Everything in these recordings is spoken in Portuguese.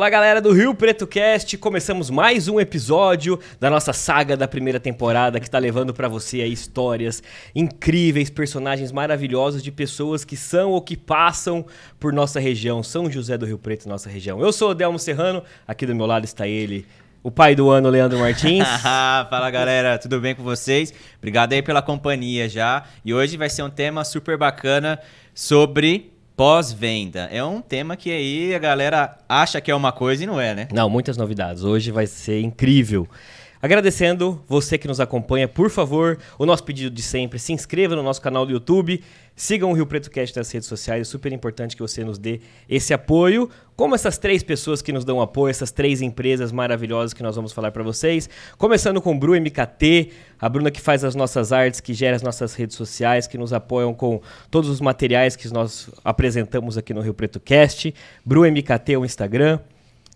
Olá, galera do Rio Preto Cast. Começamos mais um episódio da nossa saga da primeira temporada que está levando para você aí histórias incríveis, personagens maravilhosos de pessoas que são ou que passam por nossa região, São José do Rio Preto, nossa região. Eu sou o Delmo Serrano, aqui do meu lado está ele, o pai do ano, Leandro Martins. Fala galera, tudo bem com vocês? Obrigado aí pela companhia já. E hoje vai ser um tema super bacana sobre pós-venda. É um tema que aí a galera acha que é uma coisa e não é, né? Não, muitas novidades. Hoje vai ser incrível. Agradecendo você que nos acompanha, por favor, o nosso pedido de sempre, se inscreva no nosso canal do YouTube, sigam o Rio Preto Cast nas redes sociais, é super importante que você nos dê esse apoio, como essas três pessoas que nos dão apoio, essas três empresas maravilhosas que nós vamos falar para vocês, começando com Bru MKT, a Bruna que faz as nossas artes, que gera as nossas redes sociais, que nos apoiam com todos os materiais que nós apresentamos aqui no Rio Preto Cast, Bru MKT o Instagram,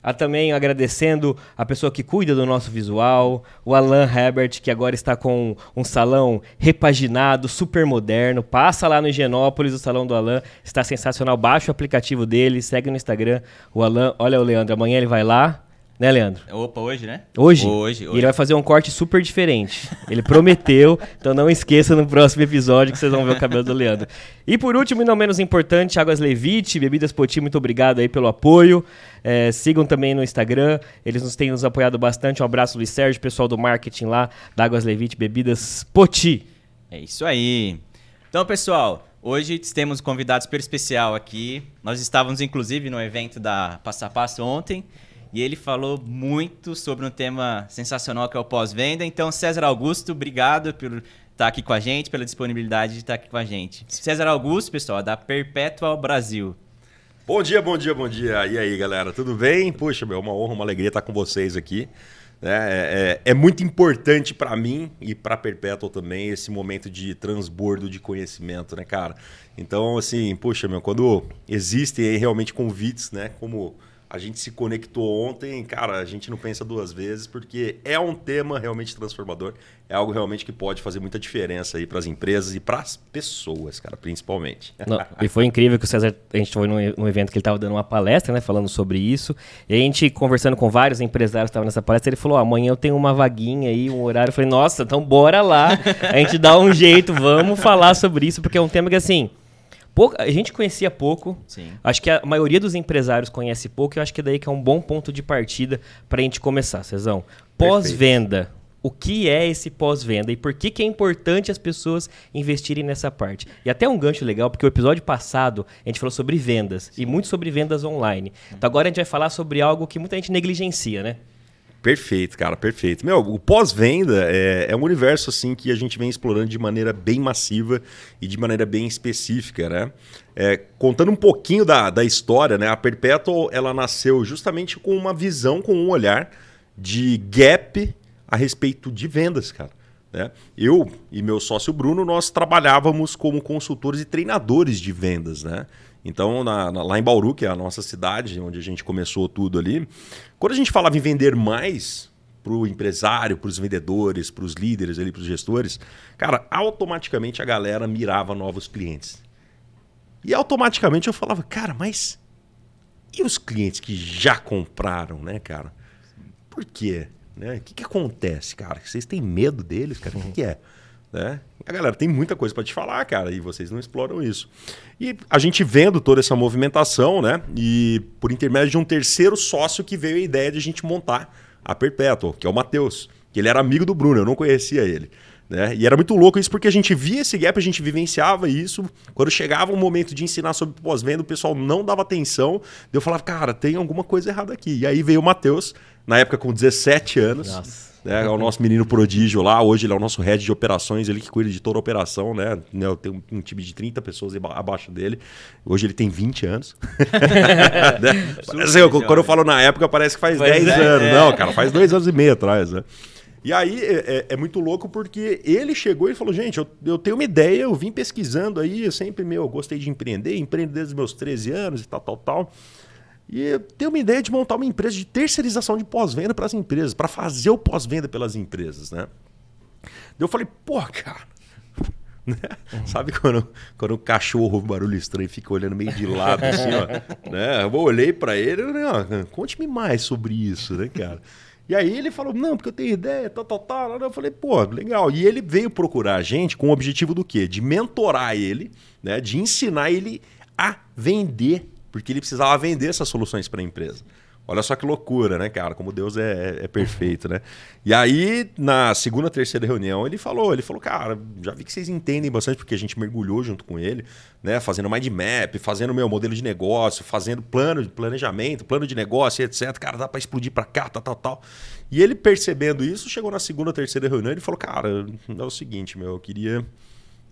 a também agradecendo a pessoa que cuida do nosso visual, o Alan Herbert, que agora está com um salão repaginado, super moderno. Passa lá no Higienópolis, o salão do Alan está sensacional. Baixa o aplicativo dele, segue no Instagram. O Alan, olha o Leandro, amanhã ele vai lá, né, Leandro? Opa, hoje, né? Hoje? Hoje, E ele vai fazer um corte super diferente. Ele prometeu, então não esqueça no próximo episódio que vocês vão ver o cabelo do Leandro. E por último, e não menos importante, Águas Levite, Bebidas Poti, muito obrigado aí pelo apoio. É, sigam também no Instagram, eles nos têm nos apoiado bastante. Um abraço, Luiz Sérgio, pessoal do marketing lá da Águas Levite, Bebidas Poti. É isso aí. Então, pessoal, hoje temos um convidado super especial aqui. Nós estávamos, inclusive, no evento da Passo a Passo ontem. E ele falou muito sobre um tema sensacional que é o pós-venda. Então, César Augusto, obrigado por estar aqui com a gente, pela disponibilidade de estar aqui com a gente. César Augusto, pessoal, da Perpetual Brasil. Bom dia, bom dia, bom dia. E aí, galera, tudo bem? Puxa, meu, uma honra, uma alegria estar com vocês aqui. É, é, é muito importante para mim e para Perpetual também esse momento de transbordo de conhecimento, né, cara? Então, assim, puxa, meu, quando existem aí realmente convites, né, como a gente se conectou ontem, cara, a gente não pensa duas vezes, porque é um tema realmente transformador, é algo realmente que pode fazer muita diferença aí para as empresas e para as pessoas, cara, principalmente. Não, e foi incrível que o César, a gente foi num, num evento que ele estava dando uma palestra, né, falando sobre isso, e a gente conversando com vários empresários que estavam nessa palestra, ele falou, oh, amanhã eu tenho uma vaguinha aí, um horário, eu falei, nossa, então bora lá, a gente dá um jeito, vamos falar sobre isso, porque é um tema que, assim, Pouco, a gente conhecia pouco. Sim. Acho que a maioria dos empresários conhece pouco e eu acho que daí que é um bom ponto de partida para a gente começar, Cezão. Pós-venda. O que é esse pós-venda e por que, que é importante as pessoas investirem nessa parte? E até um gancho legal, porque o episódio passado a gente falou sobre vendas Sim. e muito sobre vendas online. Então agora a gente vai falar sobre algo que muita gente negligencia, né? Perfeito, cara, perfeito. Meu, o pós-venda é, é, um universo assim que a gente vem explorando de maneira bem massiva e de maneira bem específica, né? É, contando um pouquinho da, da história, né? A Perpetual ela nasceu justamente com uma visão, com um olhar de gap a respeito de vendas, cara. Né? Eu e meu sócio Bruno, nós trabalhávamos como consultores e treinadores de vendas, né? Então, na, na, lá em Bauru, que é a nossa cidade, onde a gente começou tudo ali, quando a gente falava em vender mais para o empresário, para os vendedores, para os líderes, para os gestores, cara, automaticamente a galera mirava novos clientes. E automaticamente eu falava, cara, mas e os clientes que já compraram, né, cara? Por quê? Né? O que, que acontece, cara? Vocês têm medo deles, cara? O que, que é? Né? A galera tem muita coisa para te falar, cara, e vocês não exploram isso. E a gente vendo toda essa movimentação, né? E por intermédio de um terceiro sócio que veio a ideia de a gente montar a Perpetual, que é o Matheus, que ele era amigo do Bruno, eu não conhecia ele. Né? E era muito louco isso porque a gente via esse gap, a gente vivenciava isso. Quando chegava o um momento de ensinar sobre pós-venda, o pessoal não dava atenção. Eu falava, cara, tem alguma coisa errada aqui. E aí veio o Matheus, na época com 17 anos. Nossa né? É o nosso menino prodígio lá. Hoje ele é o nosso head de operações, ele que cuida de toda a operação, né? né eu tenho um time de 30 pessoas abaixo dele. Hoje ele tem 20 anos. né? parece, eu, quando eu falo na época, parece que faz, faz 10 é, anos. É. Não, cara, faz dois anos e meio atrás, né? E aí é, é, é, muito louco porque ele chegou e falou: gente, eu, eu tenho uma ideia, eu vim pesquisando aí, eu sempre meu, eu gostei de empreender, empreendo desde os meus 13 anos e tal, tal, tal. E eu tenho uma ideia de montar uma empresa de terceirização de pós-venda para as empresas, para fazer o pós-venda pelas empresas, né? Eu falei, pô, cara, Né? Sabe quando, quando o cachorro ouve um barulho estranho e fica olhando meio de lado assim, ó. Né? Eu olhei para ele e ó, conte-me mais sobre isso, né, cara? E aí ele falou, não, porque eu tenho ideia, tal, tal, tal. Eu falei, pô, legal. E ele veio procurar a gente com o objetivo do quê? De mentorar ele, né? De ensinar ele a vender, porque ele precisava vender essas soluções para a empresa. Olha só que loucura, né, cara? Como Deus é, é, perfeito, né? E aí, na segunda, terceira reunião, ele falou, ele falou, cara, já vi que vocês entendem bastante, porque a gente mergulhou junto com ele, né? Fazendo mind map, fazendo meu modelo de negócio, fazendo plano de planejamento, plano de negócio, etc. Cara, dá para explodir para cá, tal, tal, tal. E ele percebendo isso, chegou na segunda, terceira reunião e falou, cara, é o seguinte, meu, eu queria,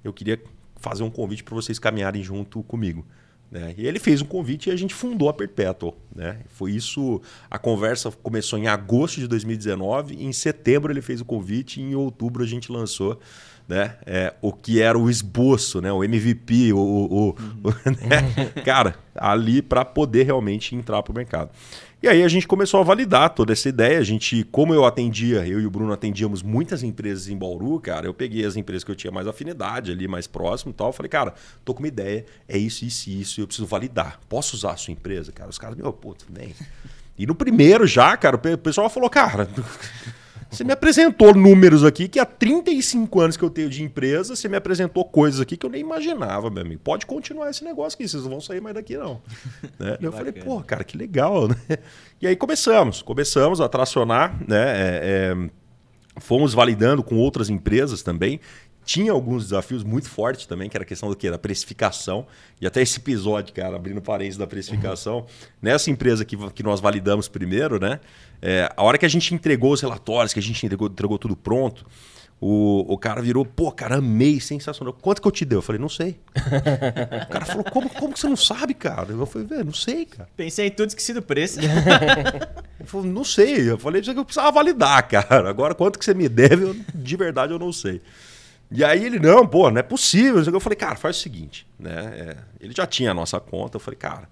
eu queria fazer um convite para vocês caminharem junto comigo. Né? E ele fez um convite e a gente fundou a Perpetual. Né? Foi isso. A conversa começou em agosto de 2019. Em setembro ele fez o convite e em outubro a gente lançou né? É, o que era o esboço, né? o MVP, o, o, o né? cara, ali para poder realmente entrar para o mercado. E aí a gente começou a validar toda essa ideia. A gente, como eu atendia, eu e o Bruno atendíamos muitas empresas em Bauru, cara, eu peguei as empresas que eu tinha mais afinidade ali, mais próximo e tal. Falei, cara, tô com uma ideia, é isso, isso e isso, eu preciso validar. Posso usar a sua empresa? Cara, os caras, meu, pô, tudo bem. E no primeiro já, cara, o pessoal falou, cara, você me apresentou números aqui que há 35 anos que eu tenho de empresa, você me apresentou coisas aqui que eu nem imaginava, meu amigo. Pode continuar esse negócio aqui, vocês não vão sair mais daqui, não. né? Eu falei, pô, cara, que legal, né? E aí começamos, começamos a tracionar, né? É, é, fomos validando com outras empresas também tinha alguns desafios muito fortes também, que era a questão do quê? Da precificação. E até esse episódio, cara, abrindo parênteses da precificação. Uhum. Nessa empresa que, que nós validamos primeiro, né? É, a hora que a gente entregou os relatórios, que a gente entregou, entregou tudo pronto, o, o cara virou, pô, cara, amei, sensacional. Quanto que eu te dei? Eu falei, não sei. o cara falou, como, como que você não sabe, cara? Eu falei, velho, não sei, cara. Pensei em tudo, esqueci do preço. Ele falou, não sei. Eu falei, que eu precisava validar, cara. Agora, quanto que você me deve, eu, de verdade, eu não sei. E aí ele, não, pô, não é possível. Eu falei, cara, faz o seguinte, né? É, ele já tinha a nossa conta. Eu falei, cara,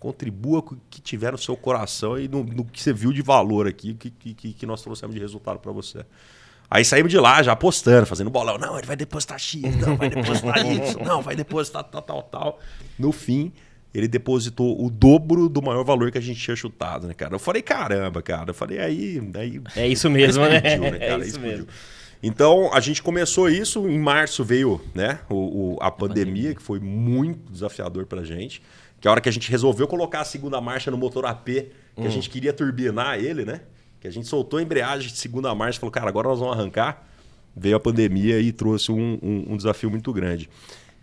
contribua com o que tiver no seu coração e no, no que você viu de valor aqui, que, que, que nós trouxemos de resultado para você. Aí saímos de lá já apostando, fazendo bolão. Não, ele vai depositar X, não, vai depositar isso, não, vai depositar tal, tal, tal. No fim, ele depositou o dobro do maior valor que a gente tinha chutado, né, cara? Eu falei, caramba, cara. Eu falei, aí. aí é isso mesmo, né? né cara? É isso mesmo. Então, a gente começou isso, em março veio né, o, o a, pandemia, que foi muito desafiador para a gente. Que a hora que a gente resolveu colocar a segunda marcha no motor AP, que hum. a gente queria turbinar ele, né? Que a gente soltou a embreagem de segunda marcha e falou, cara, agora nós vamos arrancar. Veio a pandemia e trouxe um, um, um desafio muito grande.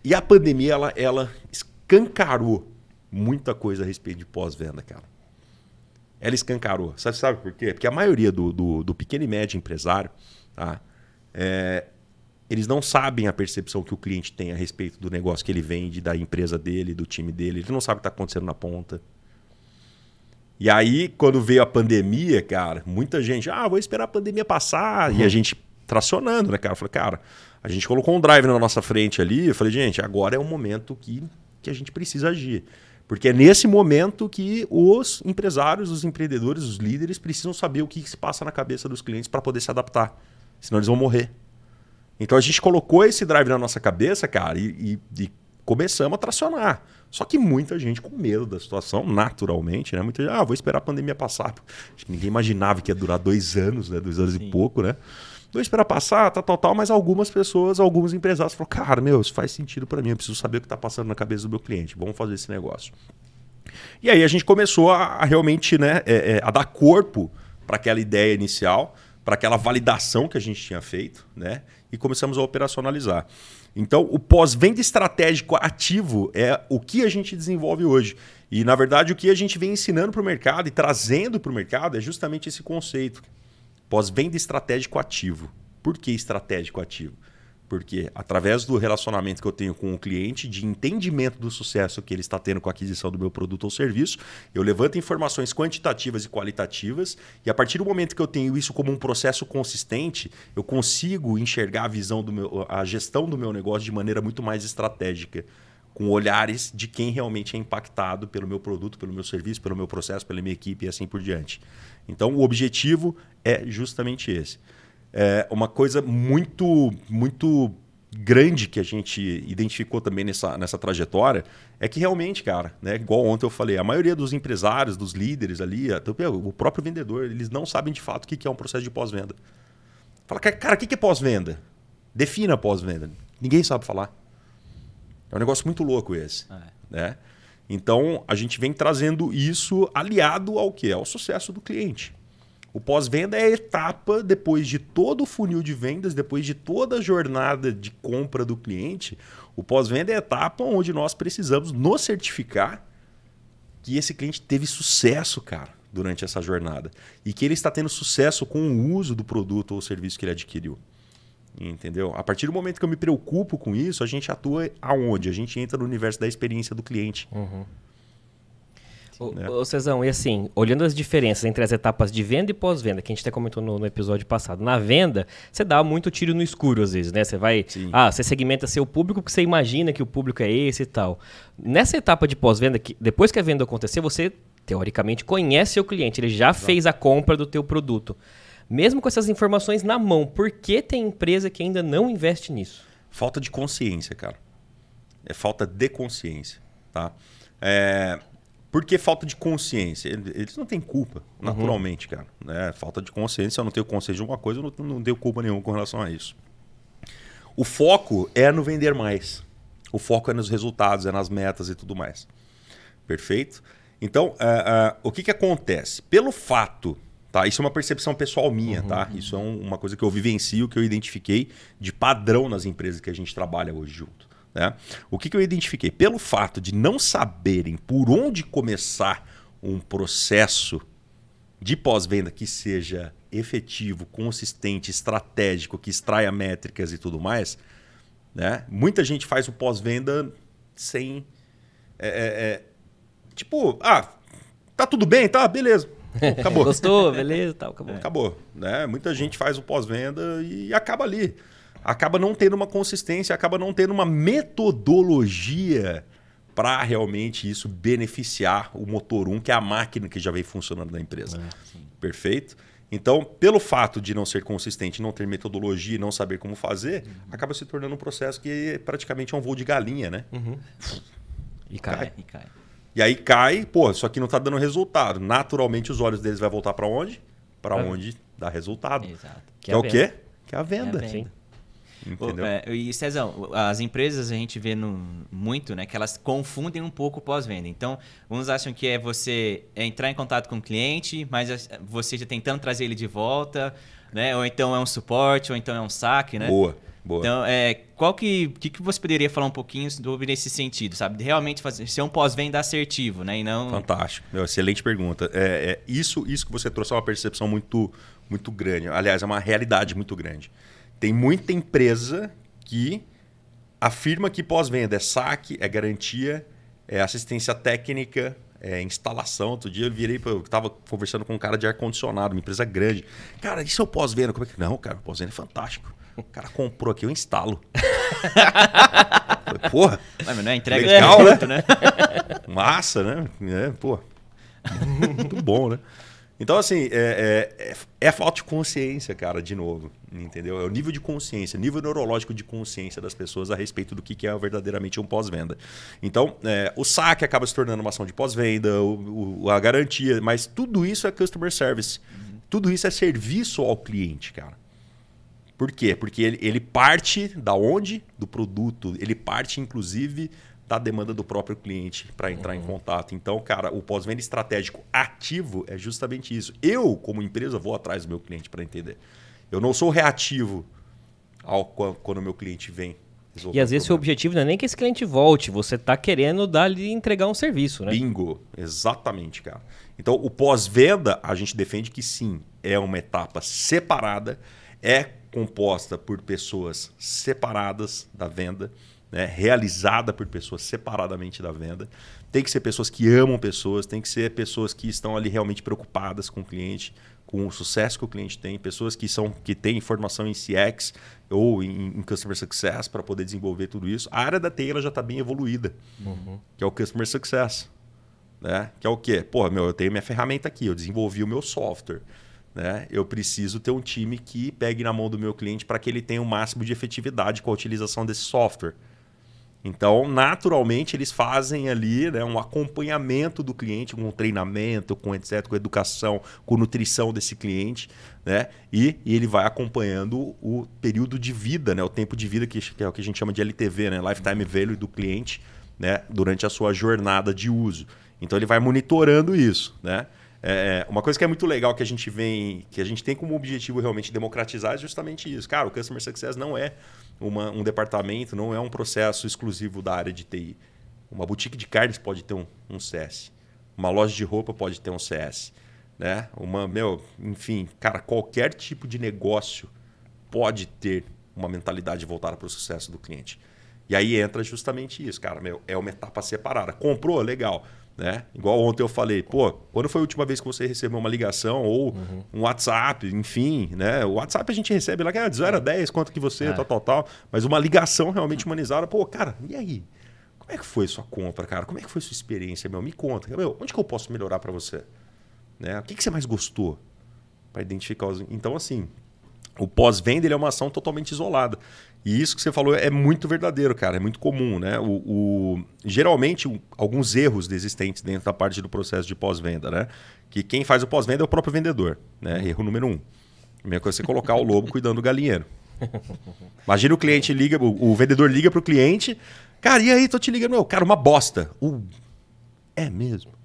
E a pandemia, ela, ela escancarou muita coisa a respeito de pós-venda, cara. Ela escancarou. Sabe, sabe por quê? Porque a maioria do, do, do pequeno e médio empresário, tá? É, eles não sabem a percepção que o cliente tem a respeito do negócio que ele vende, da empresa dele, do time dele. Ele não sabe o que está acontecendo na ponta. E aí, quando veio a pandemia, cara, muita gente, ah, vou esperar a pandemia passar. Uhum. E a gente tracionando, né, cara? Eu falei, cara, a gente colocou um drive na nossa frente ali. Eu falei, gente, agora é o momento que, que a gente precisa agir. Porque é nesse momento que os empresários, os empreendedores, os líderes precisam saber o que, que se passa na cabeça dos clientes para poder se adaptar senão eles vão morrer. Então a gente colocou esse drive na nossa cabeça, cara, e, e, e começamos a tracionar. Só que muita gente com medo da situação, naturalmente, né? Muita gente, ah, vou esperar a pandemia passar. Acho que ninguém imaginava que ia durar dois anos, né? Dois anos Sim. e pouco, né? Vou esperar passar, tal, tal, tal, mas algumas pessoas, alguns empresários falaram, cara, meu, isso faz sentido para mim, eu preciso saber o que está passando na cabeça do meu cliente, vamos fazer esse negócio. E aí a gente começou a, a realmente, né, é, é, a dar corpo para aquela ideia inicial, para aquela validação que a gente tinha feito, né? E começamos a operacionalizar. Então, o pós-venda estratégico ativo é o que a gente desenvolve hoje. E, na verdade, o que a gente vem ensinando para o mercado e trazendo para o mercado é justamente esse conceito. Pós-venda estratégico ativo. Por que estratégico ativo? Porque através do relacionamento que eu tenho com o cliente, de entendimento do sucesso que ele está tendo com a aquisição do meu produto ou serviço, eu levanto informações quantitativas e qualitativas, e a partir do momento que eu tenho isso como um processo consistente, eu consigo enxergar a visão do meu, a gestão do meu negócio de maneira muito mais estratégica com olhares de quem realmente é impactado pelo meu produto, pelo meu serviço, pelo meu processo, pela minha equipe e assim por diante. Então, o objetivo é justamente esse é uma coisa muito, muito grande que a gente identificou também nessa, nessa trajetória é que realmente, cara, né, igual ontem eu falei, a maioria dos empresários, dos líderes ali, até o próprio vendedor, eles não sabem de fato o que é um processo de pós-venda. Fala, cara, o que é pós-venda? Defina pós-venda. Ninguém sabe falar. É um negócio muito louco esse. É. Né? Então, a gente vem trazendo isso aliado ao que? Ao sucesso do cliente. O pós-venda é a etapa depois de todo o funil de vendas, depois de toda a jornada de compra do cliente. O pós-venda é a etapa onde nós precisamos nos certificar que esse cliente teve sucesso, cara, durante essa jornada. E que ele está tendo sucesso com o uso do produto ou serviço que ele adquiriu. Entendeu? A partir do momento que eu me preocupo com isso, a gente atua aonde? A gente entra no universo da experiência do cliente. Uhum. Ô, né? ô Cezão, e assim, olhando as diferenças entre as etapas de venda e pós-venda, que a gente até comentou no, no, episódio passado. Na venda, você dá muito tiro no escuro às vezes, né? Você vai. Sim. Ah, você segmenta seu público porque você imagina que o público é esse e tal. Nessa etapa de pós-venda, que depois que a venda acontecer, você, teoricamente, conhece o cliente, ele já Exato. fez a compra do teu produto. Mesmo com essas informações na mão, por que tem empresa que ainda não investe nisso? Falta de consciência, cara. É falta de consciência, tá? É, por que falta de consciência? Eles não têm culpa, uhum. naturalmente, cara. Né? Falta de consciência, eu não tenho consciência de uma coisa, eu não, não tenho culpa nenhuma com relação a isso. O foco é no vender mais. O foco é nos resultados, é nas metas e tudo mais. Perfeito? Então, uh, uh, o que, que acontece? Pelo fato, tá? Isso é uma percepção pessoal minha, tá? uhum. tá? Isso é um, uma coisa que eu vivencio, que eu identifiquei de padrão nas empresas que a gente trabalha hoje junto. Né? O que, que eu identifiquei? Pelo fato de não saberem por onde começar um processo de pós-venda que seja efetivo, consistente, estratégico, que extraia métricas e tudo mais, né? muita gente faz o pós-venda sem. É, é, é, tipo, ah, tá tudo bem, tá, beleza. Acabou. Gostou, beleza, tal, acabou. Acabou. Né? Muita gente faz o pós-venda e acaba ali acaba não tendo uma consistência, acaba não tendo uma metodologia para realmente isso beneficiar o motor 1, que é a máquina que já vem funcionando na empresa. É, Perfeito? Então, pelo fato de não ser consistente, não ter metodologia e não saber como fazer, uhum. acaba se tornando um processo que praticamente é um voo de galinha, né? Uhum. E cai, cai, e cai. E aí cai, pô, só que não está dando resultado. Naturalmente os olhos deles vai voltar para onde? Para onde dá resultado. Exato. Que, que é, é o quê? Que é a venda. É a venda. Entendeu? É, e Cezão, as empresas a gente vê no, muito, né, que elas confundem um pouco pós-venda. Então, uns acham que é você entrar em contato com o cliente, mas você já tentando trazer ele de volta, né? Ou então é um suporte, ou então é um saque, né? Boa. Boa. Então, é, qual que, que, que você poderia falar um pouquinho sobre nesse sentido, sabe? De realmente fazer, ser um pós-venda assertivo, né? E não... Fantástico. Meu, excelente pergunta. É, é, isso, isso que você trouxe é uma percepção muito, muito grande. Aliás, é uma realidade muito grande. Tem muita empresa que afirma que pós-venda é saque, é garantia, é assistência técnica, é instalação. Outro dia eu virei, eu estava conversando com um cara de ar-condicionado, uma empresa grande. Cara, isso é o pós-venda? Como é que. Não, cara, o pós-venda é fantástico. O cara comprou aqui, eu instalo. Porra. Mas não é entrega legal, de produto, né? Massa, né? É, pô. Muito bom, né? Então, assim, é, é, é, falta de consciência, cara, de novo. Entendeu? É o nível de consciência, nível neurológico de consciência das pessoas a respeito do que é verdadeiramente um pós-venda. Então, é, o saque acaba se tornando uma ação de pós-venda, a garantia, mas tudo isso é customer service. Uhum. Tudo isso é serviço ao cliente, cara. Por quê? Porque ele, ele parte da onde? Do produto. Ele parte, inclusive, da demanda do próprio cliente para entrar uhum. em contato. Então, cara, o pós-venda estratégico ativo é justamente isso. Eu, como empresa, vou atrás do meu cliente para entender. Eu não sou reativo ao, quando o meu cliente vem. E às vezes o objetivo não é nem que esse cliente volte, você está querendo dar-lhe entregar um serviço, né? Bingo, exatamente, cara. Então, o pós-venda, a gente defende que sim, é uma etapa separada, é composta por pessoas separadas da venda né, realizada por pessoas separadamente da venda. Tem que ser pessoas que amam pessoas, tem que ser pessoas que estão ali realmente preocupadas com o cliente, com o sucesso que o cliente tem, pessoas que são que têm formação em CX ou em, em Customer Success para poder desenvolver tudo isso. A área da TI já está bem evoluída, uhum. que é o Customer Success. Né? Que é o quê? Pô, meu, eu tenho minha ferramenta aqui, eu desenvolvi o meu software. né, eu preciso ter um time que pegue na mão do meu cliente para que ele tenha o máximo de efetividade com a utilização desse software. Então, naturalmente, eles fazem ali né, um acompanhamento do cliente, com treinamento, com etc., com educação, com nutrição desse cliente, né? E, e ele vai acompanhando o período de vida, né? O tempo de vida que, que é o que a gente chama de LTV, né? Lifetime Value do cliente, né? Durante a sua jornada de uso. Então ele vai monitorando isso, né? É, uma coisa que é muito legal que a gente vem, que a gente tem como objetivo realmente democratizar é justamente isso. Cara, o Customer Success não é uma, um departamento, não é um processo exclusivo da área de TI. Uma boutique de carnes pode ter um, um CS. Uma loja de roupa pode ter um CS. Né? Uma, meu, enfim, cara, qualquer tipo de negócio pode ter uma mentalidade voltada para o sucesso do cliente. E aí entra justamente isso, cara. Meu, é uma etapa separada. Comprou, legal. Né? Igual ontem eu falei, pô, quando foi a última vez que você recebeu uma ligação ou uhum. um WhatsApp, enfim, né? O WhatsApp a gente recebe lá, de 0 a 10, quanto que você, é. tal, tal, tal. Mas uma ligação realmente humanizada, pô, cara, e aí? Como é que foi sua compra, cara? Como é que foi sua experiência, meu? Me conta. Meu, onde que eu posso melhorar para você? Né? O que, que você mais gostou? Para identificar os... Então, assim, o pós-venda é uma ação totalmente isolada. E isso que você falou é muito verdadeiro, cara, é muito comum, né? O, o geralmente, alguns erros existentes dentro da parte do processo de pós-venda, né? Que quem faz o pós-venda é o próprio vendedor, né? Erro número um. A mesma coisa é você colocar o lobo cuidando do galinheiro. Imagina o cliente liga, o, o vendedor liga para o cliente, cara, e aí, tô te ligando, meu, cara, uma bosta. Uh, é mesmo?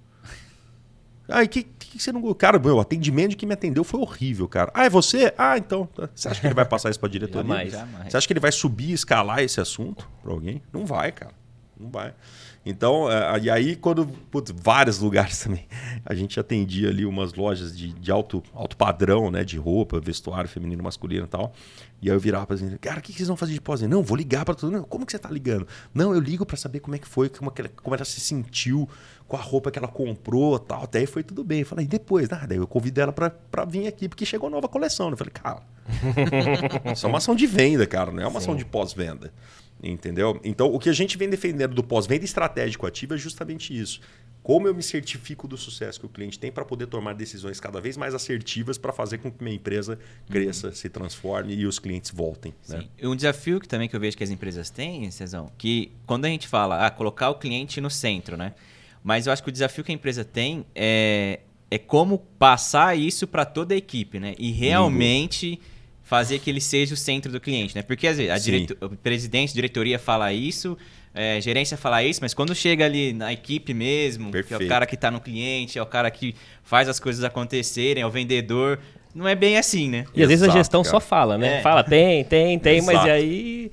Aí, que, que você não. Cara, meu, o atendimento de quem me atendeu foi horrível, cara. Ah, é você? Ah, então. Tá. Você acha que ele vai passar isso para a diretoria? jamais, jamais. Você acha que ele vai subir, escalar esse assunto para alguém? Não vai, cara. Não vai. Então, é, e aí, quando. Putz, vários lugares também. A gente atendia ali umas lojas de, de alto, alto padrão, né? De roupa, vestuário feminino, masculino e tal. E aí eu virava para assim, cara, o que vocês vão fazer de pós? Não, vou ligar para todo mundo. Como que você tá ligando? Não, eu ligo para saber como é que foi, como, que ela, como ela se sentiu com a roupa que ela comprou tal. Até aí foi tudo bem. Eu falei, e depois? Ah, daí eu convidei ela para vir aqui, porque chegou nova coleção. Eu falei, cara, isso é uma ação de venda, cara, não é uma Sim. ação de pós-venda. Entendeu? Então, o que a gente vem defendendo do pós-venda estratégico ativo é justamente isso. Como eu me certifico do sucesso que o cliente tem para poder tomar decisões cada vez mais assertivas para fazer com que minha empresa cresça, uhum. se transforme e os clientes voltem. Né? Um desafio que também que eu vejo que as empresas têm, Cezão, que quando a gente fala ah, colocar o cliente no centro, né? Mas eu acho que o desafio que a empresa tem é, é como passar isso para toda a equipe, né? E realmente fazer que ele seja o centro do cliente, né? Porque às vezes a direto, o presidente, a diretoria fala isso, é, gerência fala isso, mas quando chega ali na equipe mesmo, Perfeito. que é o cara que está no cliente, é o cara que faz as coisas acontecerem, é o vendedor, não é bem assim, né? E às vezes a gestão cara. só fala, né? É. Fala, tem, tem, tem, Exato. mas e aí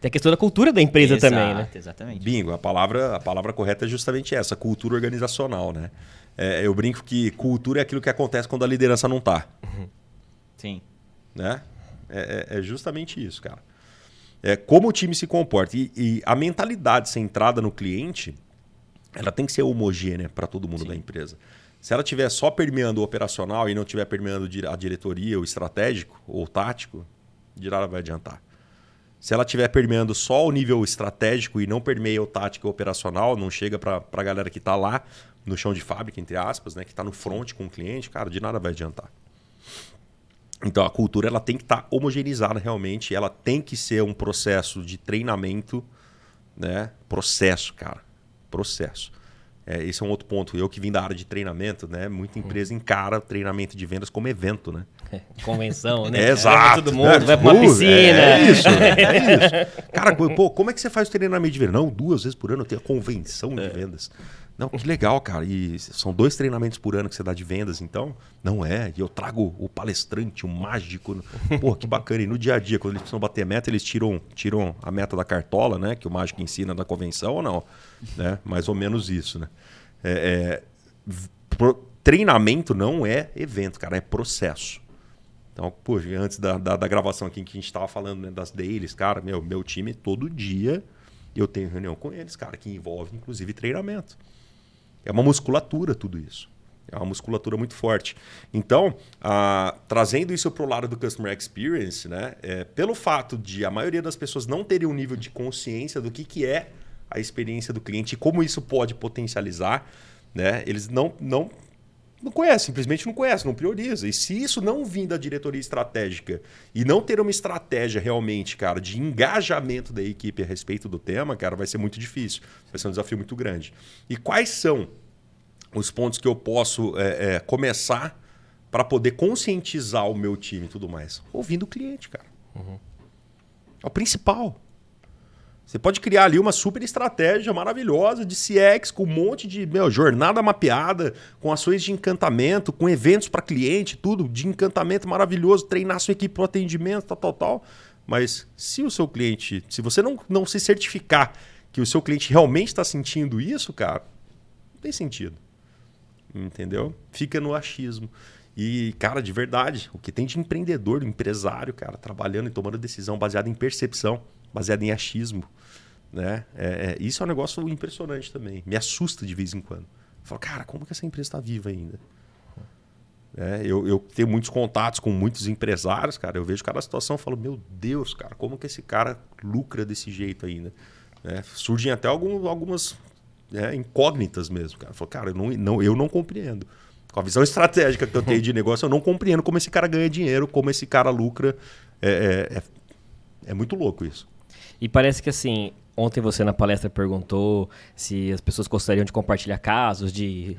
tem a questão da cultura da empresa Exato, também, né? Exatamente. Bingo, a palavra, a palavra correta é justamente essa, cultura organizacional, né? É, eu brinco que cultura é aquilo que acontece quando a liderança não está. Sim. Né? É, é, é, justamente isso, cara. É como o time se comporta. E, e, a mentalidade centrada no cliente, ela tem que ser homogênea para todo mundo Sim. da empresa. Se ela estiver só permeando o operacional e não estiver permeando a diretoria, o estratégico ou o tático, de nada vai adiantar. Se ela estiver permeando só o nível estratégico e não permeia o tático e operacional, não chega para a galera que está lá no chão de fábrica, entre aspas, né, que está no front com o cliente, cara, de nada vai adiantar. Então a cultura ela tem que estar tá homogeneizada realmente, ela tem que ser um processo de treinamento, né? Processo, cara, processo. É, esse é um outro ponto. Eu que vim da área de treinamento, né? Muita hum. empresa encara treinamento de vendas como evento, né? É, convenção, né? É, exato. todo mundo, vai para uma piscina. É isso, é isso. Cara, pô, como é que você faz o treinamento de vendas? Não, duas vezes por ano eu tenho a convenção de é. vendas. Não, que legal, cara. E são dois treinamentos por ano que você dá de vendas, então? Não é. E eu trago o palestrante, o mágico. Pô, que bacana. E no dia a dia, quando eles precisam bater meta, eles tiram, tiram a meta da cartola, né? Que o mágico ensina na convenção ou não? Né? Mais ou menos isso, né? É, é, treinamento não é evento, cara, é processo. Então, pô, antes da, da, da gravação aqui que a gente estava falando né, das dailies, cara, meu, meu time todo dia eu tenho reunião com eles, cara, que envolve inclusive treinamento. É uma musculatura tudo isso. É uma musculatura muito forte. Então, ah, trazendo isso para o lado do Customer Experience, né, é, pelo fato de a maioria das pessoas não terem um nível de consciência do que, que é a experiência do cliente e como isso pode potencializar, né, eles não, não Não conhece, simplesmente não conhece, não prioriza. E se isso não vir da diretoria estratégica e não ter uma estratégia realmente, cara, de engajamento da equipe a respeito do tema, cara, vai ser muito difícil. Vai ser um desafio muito grande. E quais são os pontos que eu posso é, é, começar para poder conscientizar o meu time e tudo mais? Ouvindo o cliente, cara. Uhum. É o principal. Você pode criar ali uma super estratégia maravilhosa de CX com um monte de meu, jornada mapeada, com ações de encantamento, com eventos para cliente, tudo de encantamento maravilhoso, treinar sua equipe para atendimento, tal, tal, tal. Mas se o seu cliente, se você não, não se certificar que o seu cliente realmente está sentindo isso, cara, não tem sentido. Entendeu? Fica no achismo. E, cara, de verdade, o que tem de empreendedor, empresário, cara, trabalhando e tomando decisão baseada em percepção, baseada em achismo, né? É, é, isso é um negócio impressionante também. Me assusta de vez em quando. Eu falo, cara, como que essa empresa está viva ainda? É, eu, eu, tenho muitos contatos com muitos empresários, cara. Eu vejo cada situação e falo, meu Deus, cara, como que esse cara lucra desse jeito ainda? É, surgem até algum, algumas é, incógnitas mesmo, cara. Eu falo, cara, eu não, não, eu não compreendo. Com a visão estratégica que eu tenho de negócio, eu não compreendo como esse cara ganha dinheiro, como esse cara lucra. É, é, é, é muito louco isso. E parece que assim, Ontem você na palestra perguntou se as pessoas gostariam de compartilhar casos de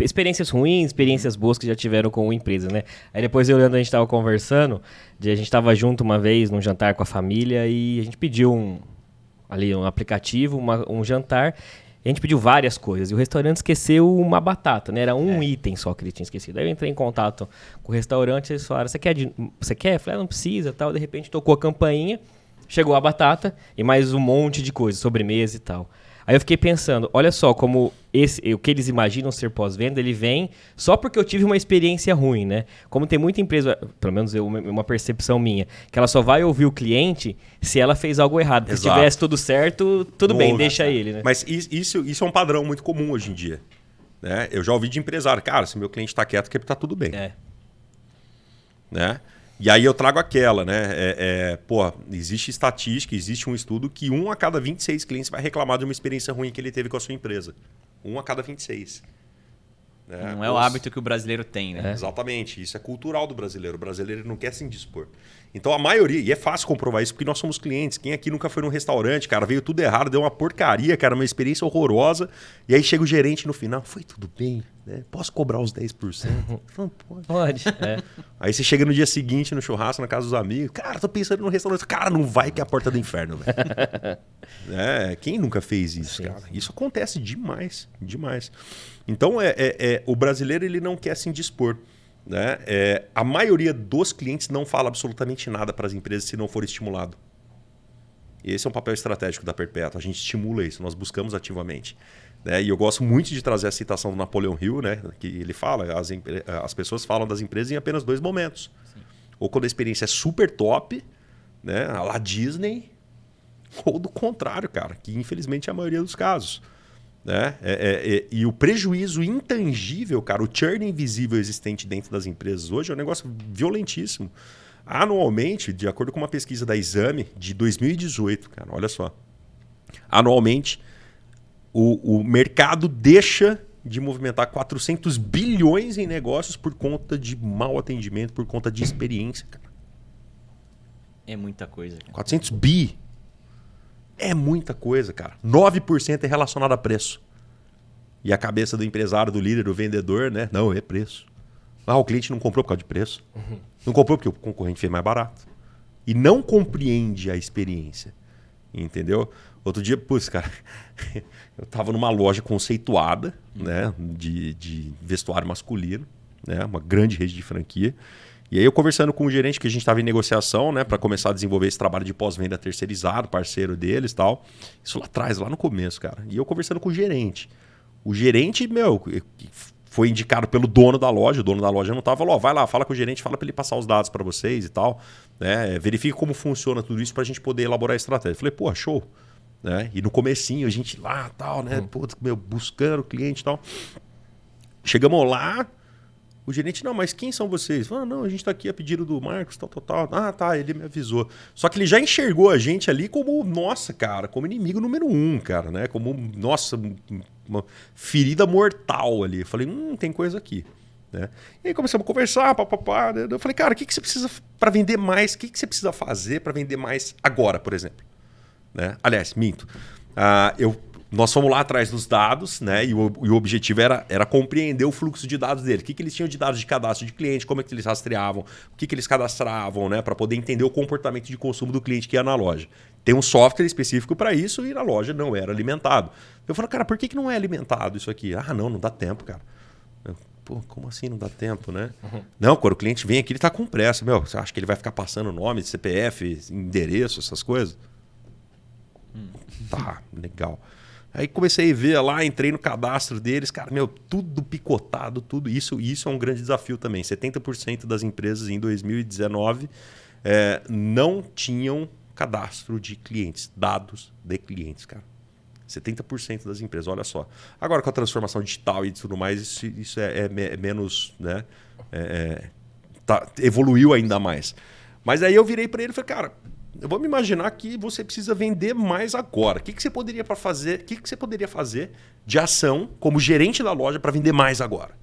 experiências ruins, experiências boas que já tiveram com a empresa, né? Aí depois eu e o Leandro a gente estava conversando, de a gente estava junto uma vez num jantar com a família e a gente pediu um ali um aplicativo, uma, um jantar. a gente pediu várias coisas e o restaurante esqueceu uma batata, né? Era um é. item só que ele tinha esquecido. Aí eu entrei em contato com o restaurante e eles falaram: "Você quer? Você quer?" Eu falei: ah, "Não precisa", tal. De repente tocou a campainha chegou a batata e mais um monte de coisa, sobremesa e tal. Aí eu fiquei pensando, olha só como esse, o que eles imaginam ser pós-venda, ele vem só porque eu tive uma experiência ruim, né? Como tem muita empresa, pelo menos eu, uma percepção minha, que ela só vai ouvir o cliente se ela fez algo errado. Porque se tivesse tudo certo, tudo Não bem, ouve. deixa ele, né? Mas isso, isso é um padrão muito comum hoje em dia. Né? Eu já ouvi de empresário, cara, se meu cliente está quieto, é porque tá tudo bem. É. Né? E aí eu trago aquela, né? É, é, pô, existe estatística, existe um estudo que um a cada 26 clientes vai reclamar de uma experiência ruim que ele teve com a sua empresa. Um a cada 26. Né? Não é o hábito que o brasileiro tem, né? É. Exatamente. Isso é cultural do brasileiro. O brasileiro não quer se indispor. Então a maioria, e é fácil comprovar isso porque nós somos clientes. Quem aqui nunca foi num restaurante, cara, veio tudo errado, deu uma porcaria, cara, uma experiência horrorosa. E aí chega o gerente no final, foi tudo bem, né? Posso cobrar os 10%? Falo, pode. Pode. É. Aí você chega no dia seguinte no churrasco na casa dos amigos, cara, tô pensando no restaurante. Cara, não vai que é a porta do inferno, velho. é, quem nunca fez isso, cara? Isso acontece demais, demais. Então é, é, é, o brasileiro ele não quer se indispor. Né? É, a maioria dos clientes não fala absolutamente nada para as empresas se não for estimulado. Esse é um papel estratégico da Perpétua. A gente estimula isso, nós buscamos ativamente. Né? E eu gosto muito de trazer a citação do Napoleão Hill, né? que ele fala: as, as pessoas falam das empresas em apenas dois momentos. Sim. Ou quando a experiência é super top, né? a la Disney, ou do contrário, cara, que infelizmente é a maioria dos casos. Né? É, é, é, e o prejuízo intangível, cara, o churn invisível existente dentro das empresas hoje é um negócio violentíssimo. Anualmente, de acordo com uma pesquisa da Exame de 2018, cara, olha só. Anualmente, o, o mercado deixa de movimentar 400 bilhões em negócios por conta de mau atendimento, por conta de experiência, cara. É muita coisa. Cara. 400 bi. É muita coisa, cara. 9% é relacionado a preço. E a cabeça do empresário, do líder, do vendedor, né? Não, é preço. Ah, o cliente não comprou por causa de preço. Uhum. Não comprou porque o concorrente fez mais barato. E não compreende a experiência. Entendeu? Outro dia, putz, cara, eu tava numa loja conceituada, né? De, de vestuário masculino, né? Uma grande rede de franquia. E aí eu conversando com o gerente que a gente estava em negociação, né, para começar a desenvolver esse trabalho de pós-venda terceirizado, parceiro deles, tal. Isso lá atrás, lá no começo, cara. E eu conversando com o gerente. O gerente, meu, foi indicado pelo dono da loja, o dono da loja não estava, falou, ó, vai lá, fala com o gerente, fala para ele passar os dados para vocês e tal, né? Verifique como funciona tudo isso para a gente poder elaborar a estratégia. Eu falei, pô, show. Né? E no comecinho, a gente lá, tal, né, hum. Putz, meu, buscando o cliente e tal. Chegamos lá, o gerente, não, mas quem são vocês? Ah, não, a gente está aqui a pedido do Marcos, tal, tal, tal. Ah, tá, ele me avisou. Só que ele já enxergou a gente ali como, nossa, cara, como inimigo número um, cara, né? Como, nossa, uma ferida mortal ali. Eu falei, hum, tem coisa aqui. Né? E aí começamos a conversar, papapá. Né? Eu falei, cara, o que, que você precisa para vender mais? O que, que você precisa fazer para vender mais agora, por exemplo? Né? Aliás, minto. Uh, eu nós fomos lá atrás dos dados, né? E o, e o, objetivo era, era compreender o fluxo de dados dele. O que, que eles tinham de dados de cadastro de cliente, como é que eles rastreavam, o que, que eles cadastravam, né? Para poder entender o comportamento de consumo do cliente que ia na loja. Tem um software específico para isso e na loja não era alimentado. Eu falei, cara, por que, que não é alimentado isso aqui? Ah, não, não dá tempo, cara. Eu, Pô, como assim não dá tempo, né? Uhum. Não, quando o cliente vem aqui, ele está com pressa. Meu, você acha que ele vai ficar passando nome, CPF, endereço, essas coisas? Hum. Tá, legal. Aí comecei a ver lá, entrei no cadastro deles, cara, meu, tudo picotado, tudo isso. Isso é um grande desafio também. 70% das empresas em 2019 é, não tinham cadastro de clientes, dados de clientes, cara. 70% das empresas, olha só. Agora com a transformação digital e tudo mais, isso, isso é, é, é menos. Né? É, é, tá, evoluiu ainda mais. Mas aí eu virei para ele e falei, cara, me imaginar que você precisa vender mais agora. O que, que você poderia para fazer? O que, que você poderia fazer de ação como gerente da loja para vender mais agora?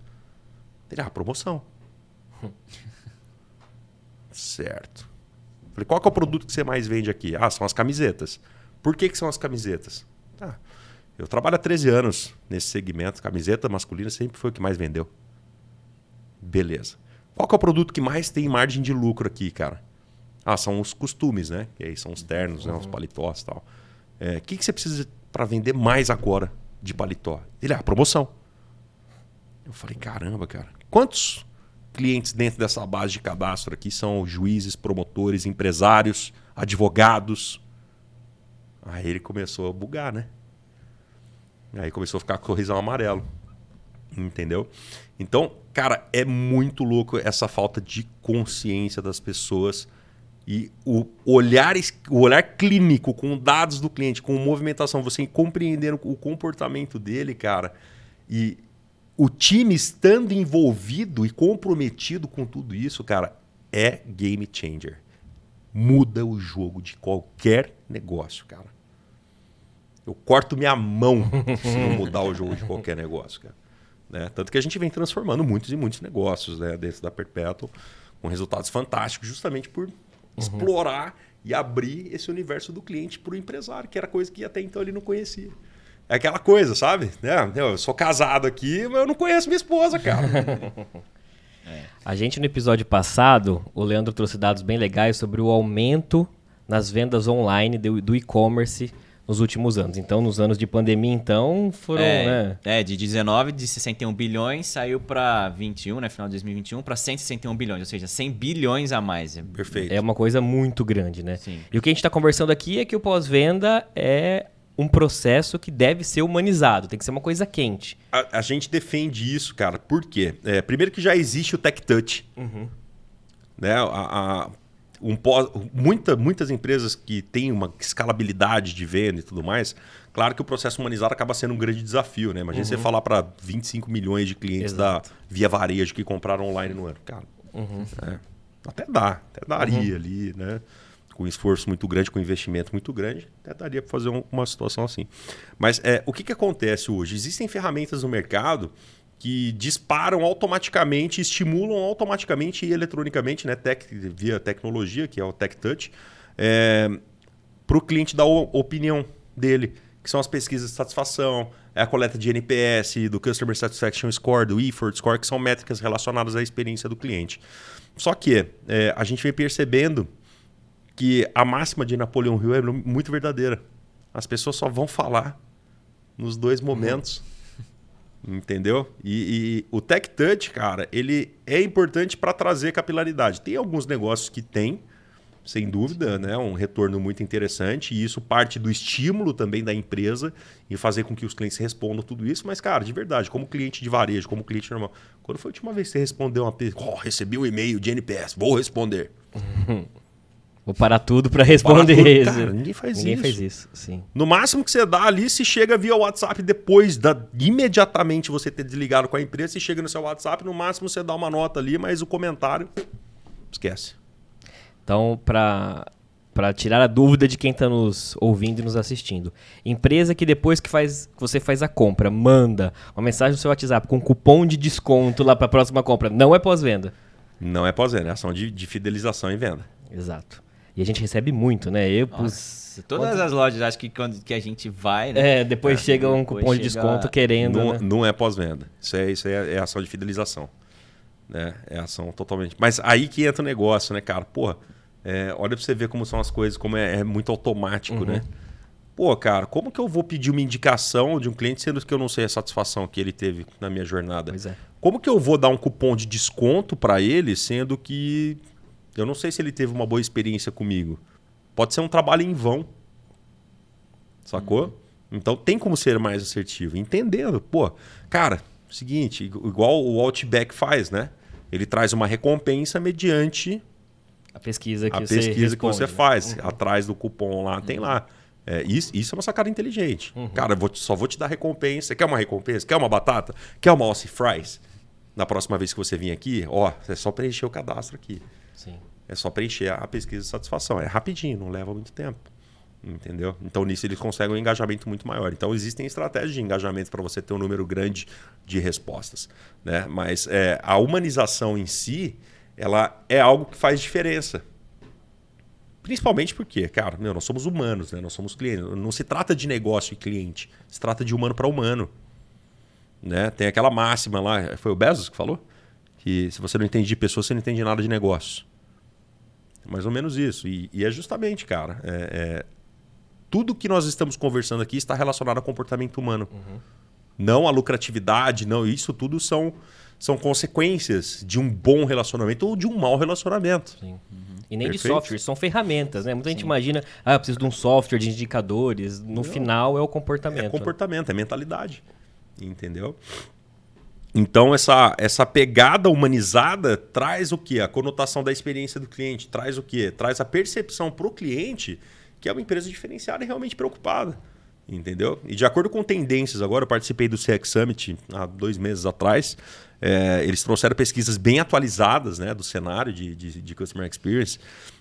Ah, promoção. certo. Falei, qual é o produto que você mais vende aqui? Ah, são as camisetas. Por que, que são as camisetas? Ah, eu trabalho há 13 anos nesse segmento. Camiseta masculina sempre foi o que mais vendeu. Beleza. Qual é o produto que mais tem margem de lucro aqui, cara? Ah, são os costumes, né? E aí são os ternos, uhum. né? os uhum. paletós e tal. O é, que, que você precisa para vender mais agora de paletó? Ele, ah, promoção. Eu falei, caramba, cara. Quantos clientes dentro dessa base de cadastro aqui são juízes, promotores, empresários, advogados? Aí ele começou a bugar, né? Aí começou a ficar com sorrisão amarelo. Entendeu? Então, cara, é muito louco essa falta de consciência das pessoas e o olhar, o olhar clínico com dados do cliente, com movimentação, você compreender o comportamento dele, cara, e o time estando envolvido e comprometido com tudo isso, cara, é game changer. Muda o jogo de qualquer negócio, cara. Eu corto minha mão se não mudar o jogo de qualquer negócio, cara. Né? Tanto que a gente vem transformando muitos e muitos negócios né, dentro da Perpétuo com resultados fantásticos, justamente por. Explorar e abrir esse universo do cliente para o empresário, que era coisa que até então ele não conhecia. É aquela coisa, sabe? É, eu sou casado aqui, mas eu não conheço minha esposa, cara. é. A gente, no episódio passado, o Leandro trouxe dados bem legais sobre o aumento nas vendas online do, do e-commerce nos últimos anos. Então, nos anos de pandemia, então, foram, é, né? É, de 19, de 61 bilhões, saiu para 21, né, final de 2021, para 161 bilhões, ou seja, 100 bilhões a mais. Perfeito. É uma coisa muito grande, né? Sim. E o que a gente está conversando aqui é que o pós-venda é um processo que deve ser humanizado, tem que ser uma coisa quente. A, a gente defende isso, cara, por quê? É, primeiro que já existe o Tech Touch. Uhum. Né? A, a um pós, muita, muitas empresas que têm uma escalabilidade de venda e tudo mais, claro que o processo humanizado acaba sendo um grande desafio, né? Imagina uhum. você falar para 25 milhões de clientes Exato. da Via Varejo que compraram online no ano. Cara, uhum. é, até dá, até daria uhum. ali, né? Com um esforço muito grande, com um investimento muito grande, até daria para fazer uma situação assim. Mas é, o que, que acontece hoje? Existem ferramentas no mercado que disparam automaticamente, estimulam automaticamente e eletronicamente, né, via tecnologia, que é o Tech Touch, é, para o cliente dar a opinião dele, que são as pesquisas de satisfação, é a coleta de NPS, do Customer Satisfaction Score, do Effort Score, que são métricas relacionadas à experiência do cliente. Só que é, a gente vem percebendo que a máxima de Napoleão Hill é muito verdadeira. As pessoas só vão falar nos dois momentos. Entendeu? E, e, o Tech Touch, cara, ele é importante para trazer capilaridade. Tem alguns negócios que tem, sem dúvida, né? um retorno muito interessante, e isso parte do estímulo também da empresa em fazer com que os clientes respondam tudo isso. Mas, cara, de verdade, como cliente de varejo, como cliente normal, quando foi a última vez que você respondeu uma oh, recebi um e-mail de NPS, vou responder. Vou parar tudo para responder isso. Cara, ninguém faz ninguém isso. Ninguém faz isso, sim. No máximo que você dá ali, se chega via WhatsApp depois, da, imediatamente você ter desligado com a empresa, se chega no seu WhatsApp, no máximo você dá uma nota ali, mas o comentário, esquece. Então, para para tirar a dúvida de quem está nos ouvindo e nos assistindo. Empresa que depois que faz, você faz a compra, manda uma mensagem no seu WhatsApp com cupom de desconto lá para a próxima compra, não é pós-venda. Não é pós-venda, é ação de, de fidelização e venda. Exato. E a gente recebe muito, né? Eu, Nossa, todas as lojas, acho que quando que a gente vai, né? É, depois é, chega um cupom de desconto querendo. Não, né? não é pós-venda. Isso, é, isso é, é, ação de fidelização. Né? É ação totalmente. Mas aí que entra o negócio, né, cara? Porra, é, olha pra você ver como são as coisas, como é, é muito automático, uhum. né? Pô, cara, como que eu vou pedir uma indicação de um cliente sendo que eu não sei a satisfação que ele teve na minha jornada? Pois é. Como que eu vou dar um cupom de desconto para ele, sendo que eu não sei se ele teve uma boa experiência comigo? Pode ser um trabalho em vão. Sacou? Uhum. Então tem como ser mais assertivo. Entendendo. Pô, cara, seguinte, igual o Outback faz, né? Ele traz uma recompensa mediante a pesquisa que a você pesquisa responde, que você né? faz. Uhum. Atrás do cupom lá, tem lá. É, isso, isso é uma sacada inteligente. Uhum. Cara, vou, só vou te dar recompensa. Quer uma recompensa? Quer uma batata? Quer uma Aussie Fries? Na próxima vez que você vir aqui, ó, é só preencher o cadastro aqui. Sim. É só preencher a pesquisa de satisfação. É rapidinho, não leva muito tempo. Entendeu? Então, nisso eles conseguem um engajamento muito maior. Então, existem estratégias de engajamento para você ter um número grande de respostas. Né? Mas é, a humanização em si, ela é algo que faz diferença. Principalmente porque, cara, meu, nós somos humanos, né? Nós somos clientes. Não se trata de negócio e cliente, se trata de humano para humano. Né? Tem aquela máxima lá, foi o Bezos que falou? Que se você não entende de pessoas, você não entende nada de negócio. Mais ou menos isso. E, e é justamente, cara, é, é, tudo que nós estamos conversando aqui está relacionado ao comportamento humano. Uhum. Não a lucratividade, não. Isso tudo são, são consequências de um bom relacionamento ou de um mau relacionamento. Sim. E nem Perfeito. de software, são ferramentas, né? Muita gente imagina, ah, eu preciso de um software de indicadores. No Não. final é o comportamento. É né? comportamento, é mentalidade. Entendeu? Então, essa, essa pegada humanizada traz o quê? A conotação da experiência do cliente. Traz o quê? Traz a percepção para o cliente que é uma empresa diferenciada e realmente preocupada. Entendeu? E de acordo com tendências, agora eu participei do CX Summit há dois meses atrás. É, eles trouxeram pesquisas bem atualizadas né, do cenário de, de, de Customer Experience.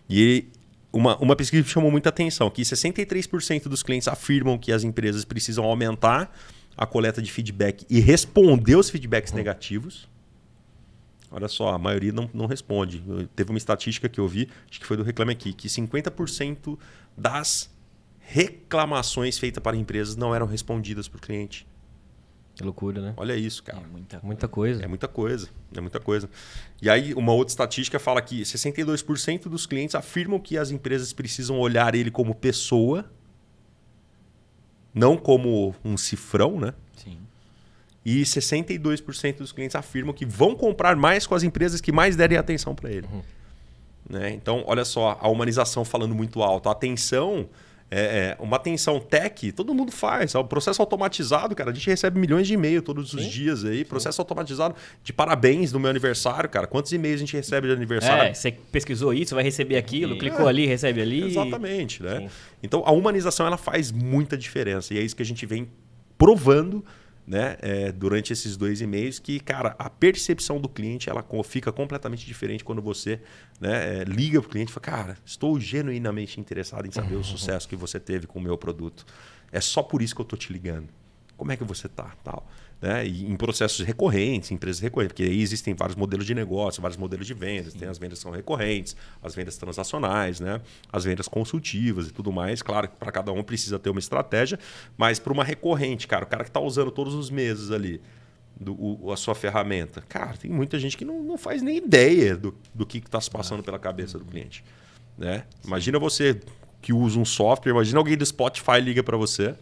E uma, uma pesquisa que chamou muita atenção, que 63% dos clientes afirmam que as empresas precisam aumentar a coleta de feedback e responder os feedbacks negativos. Olha só, a maioria não, não responde. Teve uma estatística que eu vi, acho que foi do Reclame Aqui, que 50% das reclamações feitas para empresas não eram respondidas por cliente. Que loucura, né? Olha isso, cara. É muita Muita coisa. É muita coisa, é muita coisa. E aí, uma outra estatística fala que 62% dos clientes afirmam que as empresas precisam olhar ele como pessoa, não como um cifrão, né? Sim. E 62% dos clientes afirmam que vão comprar mais com as empresas que mais derem atenção para ele. Uhum. Né? Então, olha só, a humanização falando muito alto. A atenção, é, é, uma atenção tech, todo mundo faz. O processo automatizado, cara, a gente recebe milhões de e-mails todos os Sim. dias aí. Processo automatizado de parabéns no meu aniversário, cara. Quantos e-mails a gente recebe de aniversário? É, você pesquisou isso, vai receber aquilo, Sim. clicou ali, recebe ali. Exatamente, né? Sim. Então a humanização ela faz muita diferença e é isso que a gente vem provando, né? é, durante esses dois e-mails que, cara, a percepção do cliente ela fica completamente diferente quando você né, é, liga para o cliente e fala, cara, estou genuinamente interessado em saber o sucesso que você teve com o meu produto. É só por isso que eu estou te ligando. Como é que você tá, tal, né? E em processos recorrentes, empresas recorrentes, porque aí existem vários modelos de negócio, vários modelos de vendas. Tem as vendas que são recorrentes, as vendas transacionais, né? As vendas consultivas e tudo mais. Claro que para cada um precisa ter uma estratégia, mas para uma recorrente, cara, o cara que está usando todos os meses ali do, o- a sua ferramenta, cara, tem muita gente que não, não faz nem ideia do, do que está se passando pela cabeça do cliente, né? Imagina você que usa um software, imagina alguém do Spotify liga para você.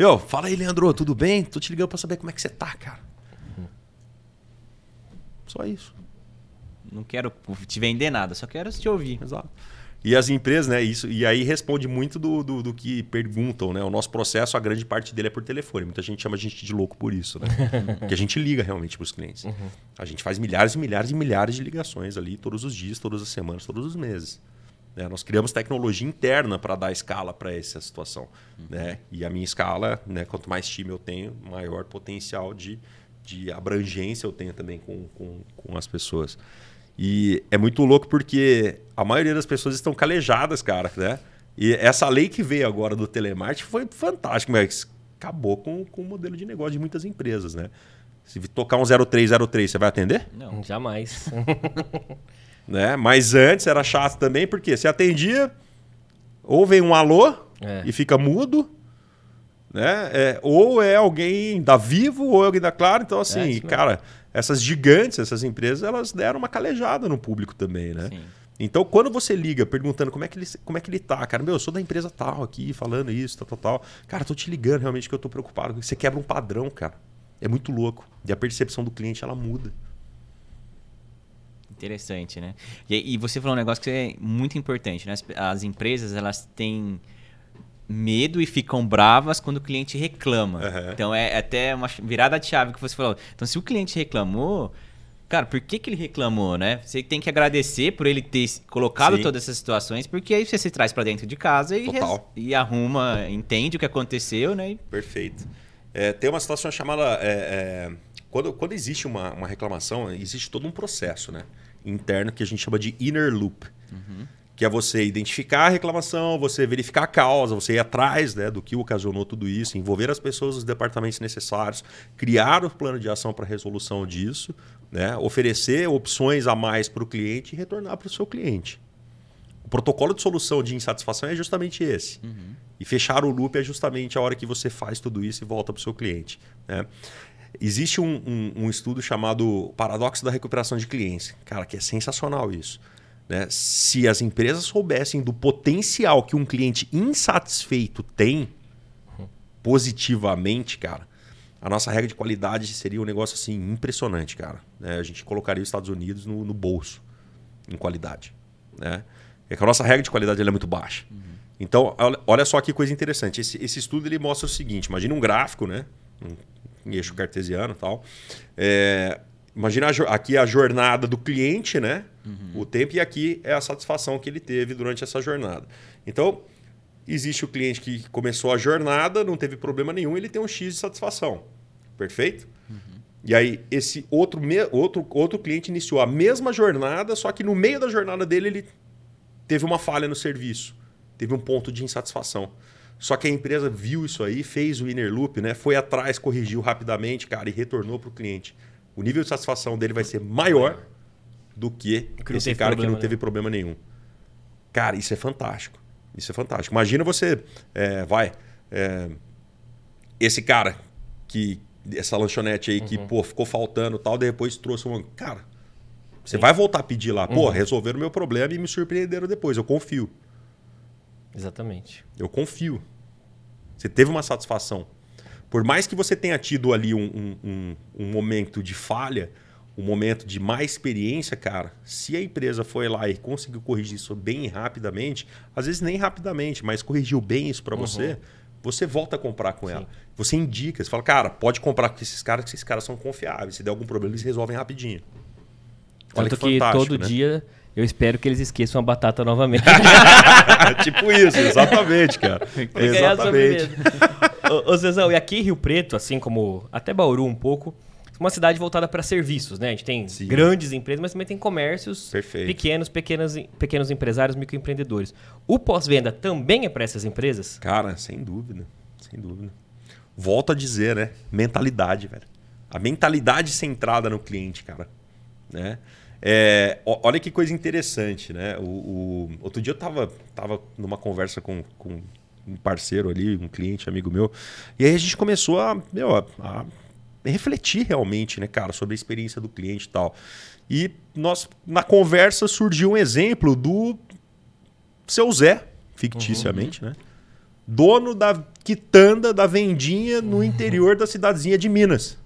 Meu, fala aí, Leandro, tudo bem? Tô te ligando para saber como é que você tá, cara. Só isso. Não quero te vender nada, só quero te ouvir. Exato. E as empresas, né? Isso, e aí responde muito do, do, do que perguntam, né? O nosso processo, a grande parte dele é por telefone. Muita gente chama a gente de louco por isso, né? Porque a gente liga realmente para os clientes. A gente faz milhares e milhares e milhares de ligações ali todos os dias, todas as semanas, todos os meses. Né? Nós criamos tecnologia interna para dar escala para essa situação. Né? E a minha escala, né? quanto mais time eu tenho, maior potencial de, de abrangência eu tenho também com, com, com as pessoas. E é muito louco porque a maioria das pessoas estão calejadas, cara, né? E essa lei que veio agora do telemarketing foi fantástica, mas acabou com, com o modelo de negócio de muitas empresas, né? Se tocar um 0303, você vai atender? Não. Jamais. né? Mas antes era chato também, porque você atendia, ou vem um alô É. e fica mudo, né? É, ou é alguém da Vivo ou é alguém da Claro. Então, É, assim, mesmo. cara, essas gigantes, essas empresas, elas deram uma calejada no público também, né? Sim. Então, quando você liga perguntando como é que ele, como é que ele tá, cara, meu, eu sou da empresa tal aqui, falando isso, tal, tal, tal. Cara, tô te ligando realmente que eu tô preocupado. Você quebra um padrão, cara. É muito louco. E a percepção do cliente, ela muda. Interessante, né? E, e você falou um negócio que é muito importante, né? As, as empresas, elas têm medo e ficam bravas quando o cliente reclama. Aham. Então é até uma virada de chave que você falou. Então se o cliente reclamou, cara, por que, que ele reclamou, né? Você tem que agradecer por ele ter colocado Sim. todas essas situações, porque aí você se traz pra dentro de casa e, e arruma, entende o que aconteceu, né? Perfeito. É, tem uma situação chamada. é, é, quando, quando existe uma, uma reclamação, existe todo um processo né, interno que a gente chama de inner loop. Que é você identificar a reclamação, você verificar a causa, você ir atrás né, do que ocasionou tudo isso, envolver as pessoas os departamentos necessários, criar o plano de ação para resolução disso, né, oferecer opções a mais para o cliente e retornar para o seu cliente. O protocolo de solução de insatisfação é justamente esse. E fechar o loop é justamente a hora que você faz tudo isso e volta para o seu cliente. né? Existe um, um- um estudo chamado Paradoxo da Recuperação de Clientes. Cara, que é sensacional isso. né? Se as empresas soubessem do potencial que um cliente insatisfeito tem positivamente, cara, a nossa regra de qualidade seria um negócio assim impressionante, cara. né? A gente colocaria os Estados Unidos no, no bolso em qualidade. Né? É que a nossa regra de qualidade é muito baixa. Então, olha- olha só que coisa interessante. Esse, esse estudo ele mostra o seguinte: imagina um gráfico, né? Um, um eixo cartesiano e tal. É, imagina a aqui a jornada do cliente, né? O tempo, e aqui é a satisfação que ele teve durante essa jornada. Então, existe o cliente que começou a jornada, não teve problema nenhum, ele tem um X de satisfação. Perfeito? E aí, esse outro, outro, outro cliente iniciou a mesma jornada, só que no meio da jornada dele, ele teve uma falha no serviço, teve um ponto de insatisfação. Só que a empresa viu isso aí, fez o inner loop, né? foi atrás, corrigiu rapidamente, cara, e retornou para o cliente. O nível de satisfação dele vai ser maior do que Que esse cara que problema, não teve né? problema nenhum. Cara, isso é fantástico. Isso é fantástico. Imagina você, é, vai, é, esse cara que essa lanchonete aí que Uhum. pô ficou faltando e tal, depois trouxe um, cara, você vai voltar a pedir lá, pô, Uhum. resolveram o meu problema e me surpreenderam depois. Eu confio. Exatamente. Eu confio. Você teve uma satisfação. Por mais que você tenha tido ali um, um- um- momento de falha, um momento de má experiência, cara, se a empresa foi lá e conseguiu corrigir isso bem rapidamente, às vezes nem rapidamente, mas corrigiu bem isso para você, você volta a comprar com ela. Você indica, você fala, cara, pode comprar com esses caras, que esses caras são confiáveis. Se der algum problema, eles resolvem rapidinho. Olha Tanto que que, todo né? dia eu espero que eles esqueçam a batata novamente. tipo isso, exatamente, cara. Exatamente. ô, ô Zezão, e aqui em Rio Preto, assim como até Bauru um pouco, uma cidade voltada para serviços, né? A gente tem Sim. grandes empresas, mas também tem comércios Perfeito. pequenos, pequenas, pequenos empresários, microempreendedores. O pós-venda também é para essas empresas? Cara, sem dúvida. Sem dúvida. Volto a dizer, né? Mentalidade, velho. A mentalidade centrada no cliente, cara. Né? É, olha que coisa interessante, né? O, o- outro dia eu tava, tava numa conversa com, com um parceiro ali, um cliente, amigo meu, e aí a gente começou a, meu, a, a refletir realmente, né, cara, sobre a experiência do cliente e tal. E nós, na conversa, surgiu um exemplo do seu Zé, ficticiamente, né? Dono da quitanda da vendinha no interior da cidadezinha de Minas.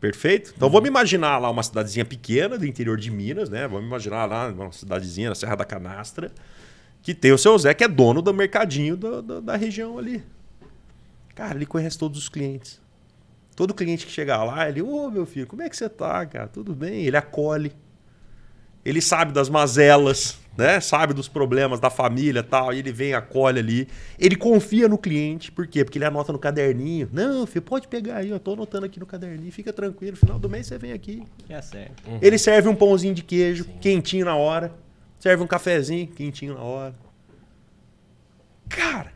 Perfeito? Então vamos imaginar lá uma cidadezinha pequena do interior de Minas, né? Vamos imaginar lá uma cidadezinha na Serra da Canastra, que tem o seu Zé, que é dono do mercadinho da, da, da região ali. Cara, ele conhece todos os clientes. Todo cliente que chegar lá, ele, ô meu filho, como é que você tá, cara? Tudo bem? Ele acolhe. Ele sabe das mazelas. Né? Sabe dos problemas da família tal. E ele vem, acolhe ali. Ele confia no cliente. Por quê? Porque ele anota no caderninho. Não, filho, pode pegar aí. Eu tô anotando aqui no caderninho. Fica tranquilo. No final do mês você vem aqui. Já certo. Uhum. Ele serve um pãozinho de queijo, quentinho na hora. Serve um cafezinho, quentinho na hora. Cara,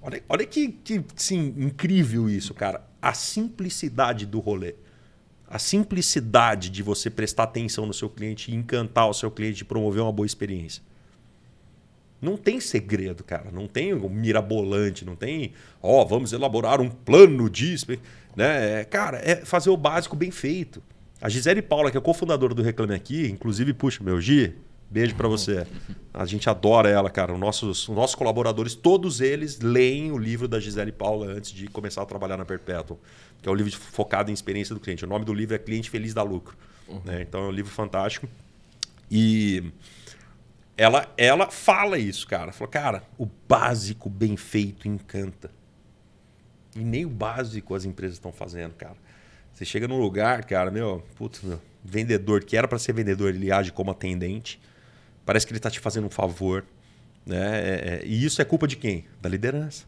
olha, olha que, que sim, incrível isso, cara. A simplicidade do rolê. A simplicidade de você prestar atenção no seu cliente, encantar o seu cliente, promover uma boa experiência. Não tem segredo, cara. Não tem um mirabolante, não tem, ó, vamos elaborar um plano disso. Né? É, cara, é fazer o básico bem feito. A Gisele Paula, que é cofundadora do Reclame Aqui, inclusive, puxa, meu Gi, beijo para você. A gente adora ela, cara. Os nossos, os nossos colaboradores, todos eles leem o livro da Gisele Paula antes de começar a trabalhar na Perpetual, que é um livro focado em experiência do cliente. O nome do livro é Cliente Feliz da Lucro. Né? Então é um livro fantástico. E ela, ela fala isso, cara. Falou, cara, o básico bem feito encanta. E nem o básico as empresas estão fazendo, cara. Você chega num lugar, cara, meu, putz, meu, vendedor que era para ser vendedor, ele age como atendente. Parece que ele está te fazendo um favor. Né? É, é, e isso é culpa de quem? Da liderança.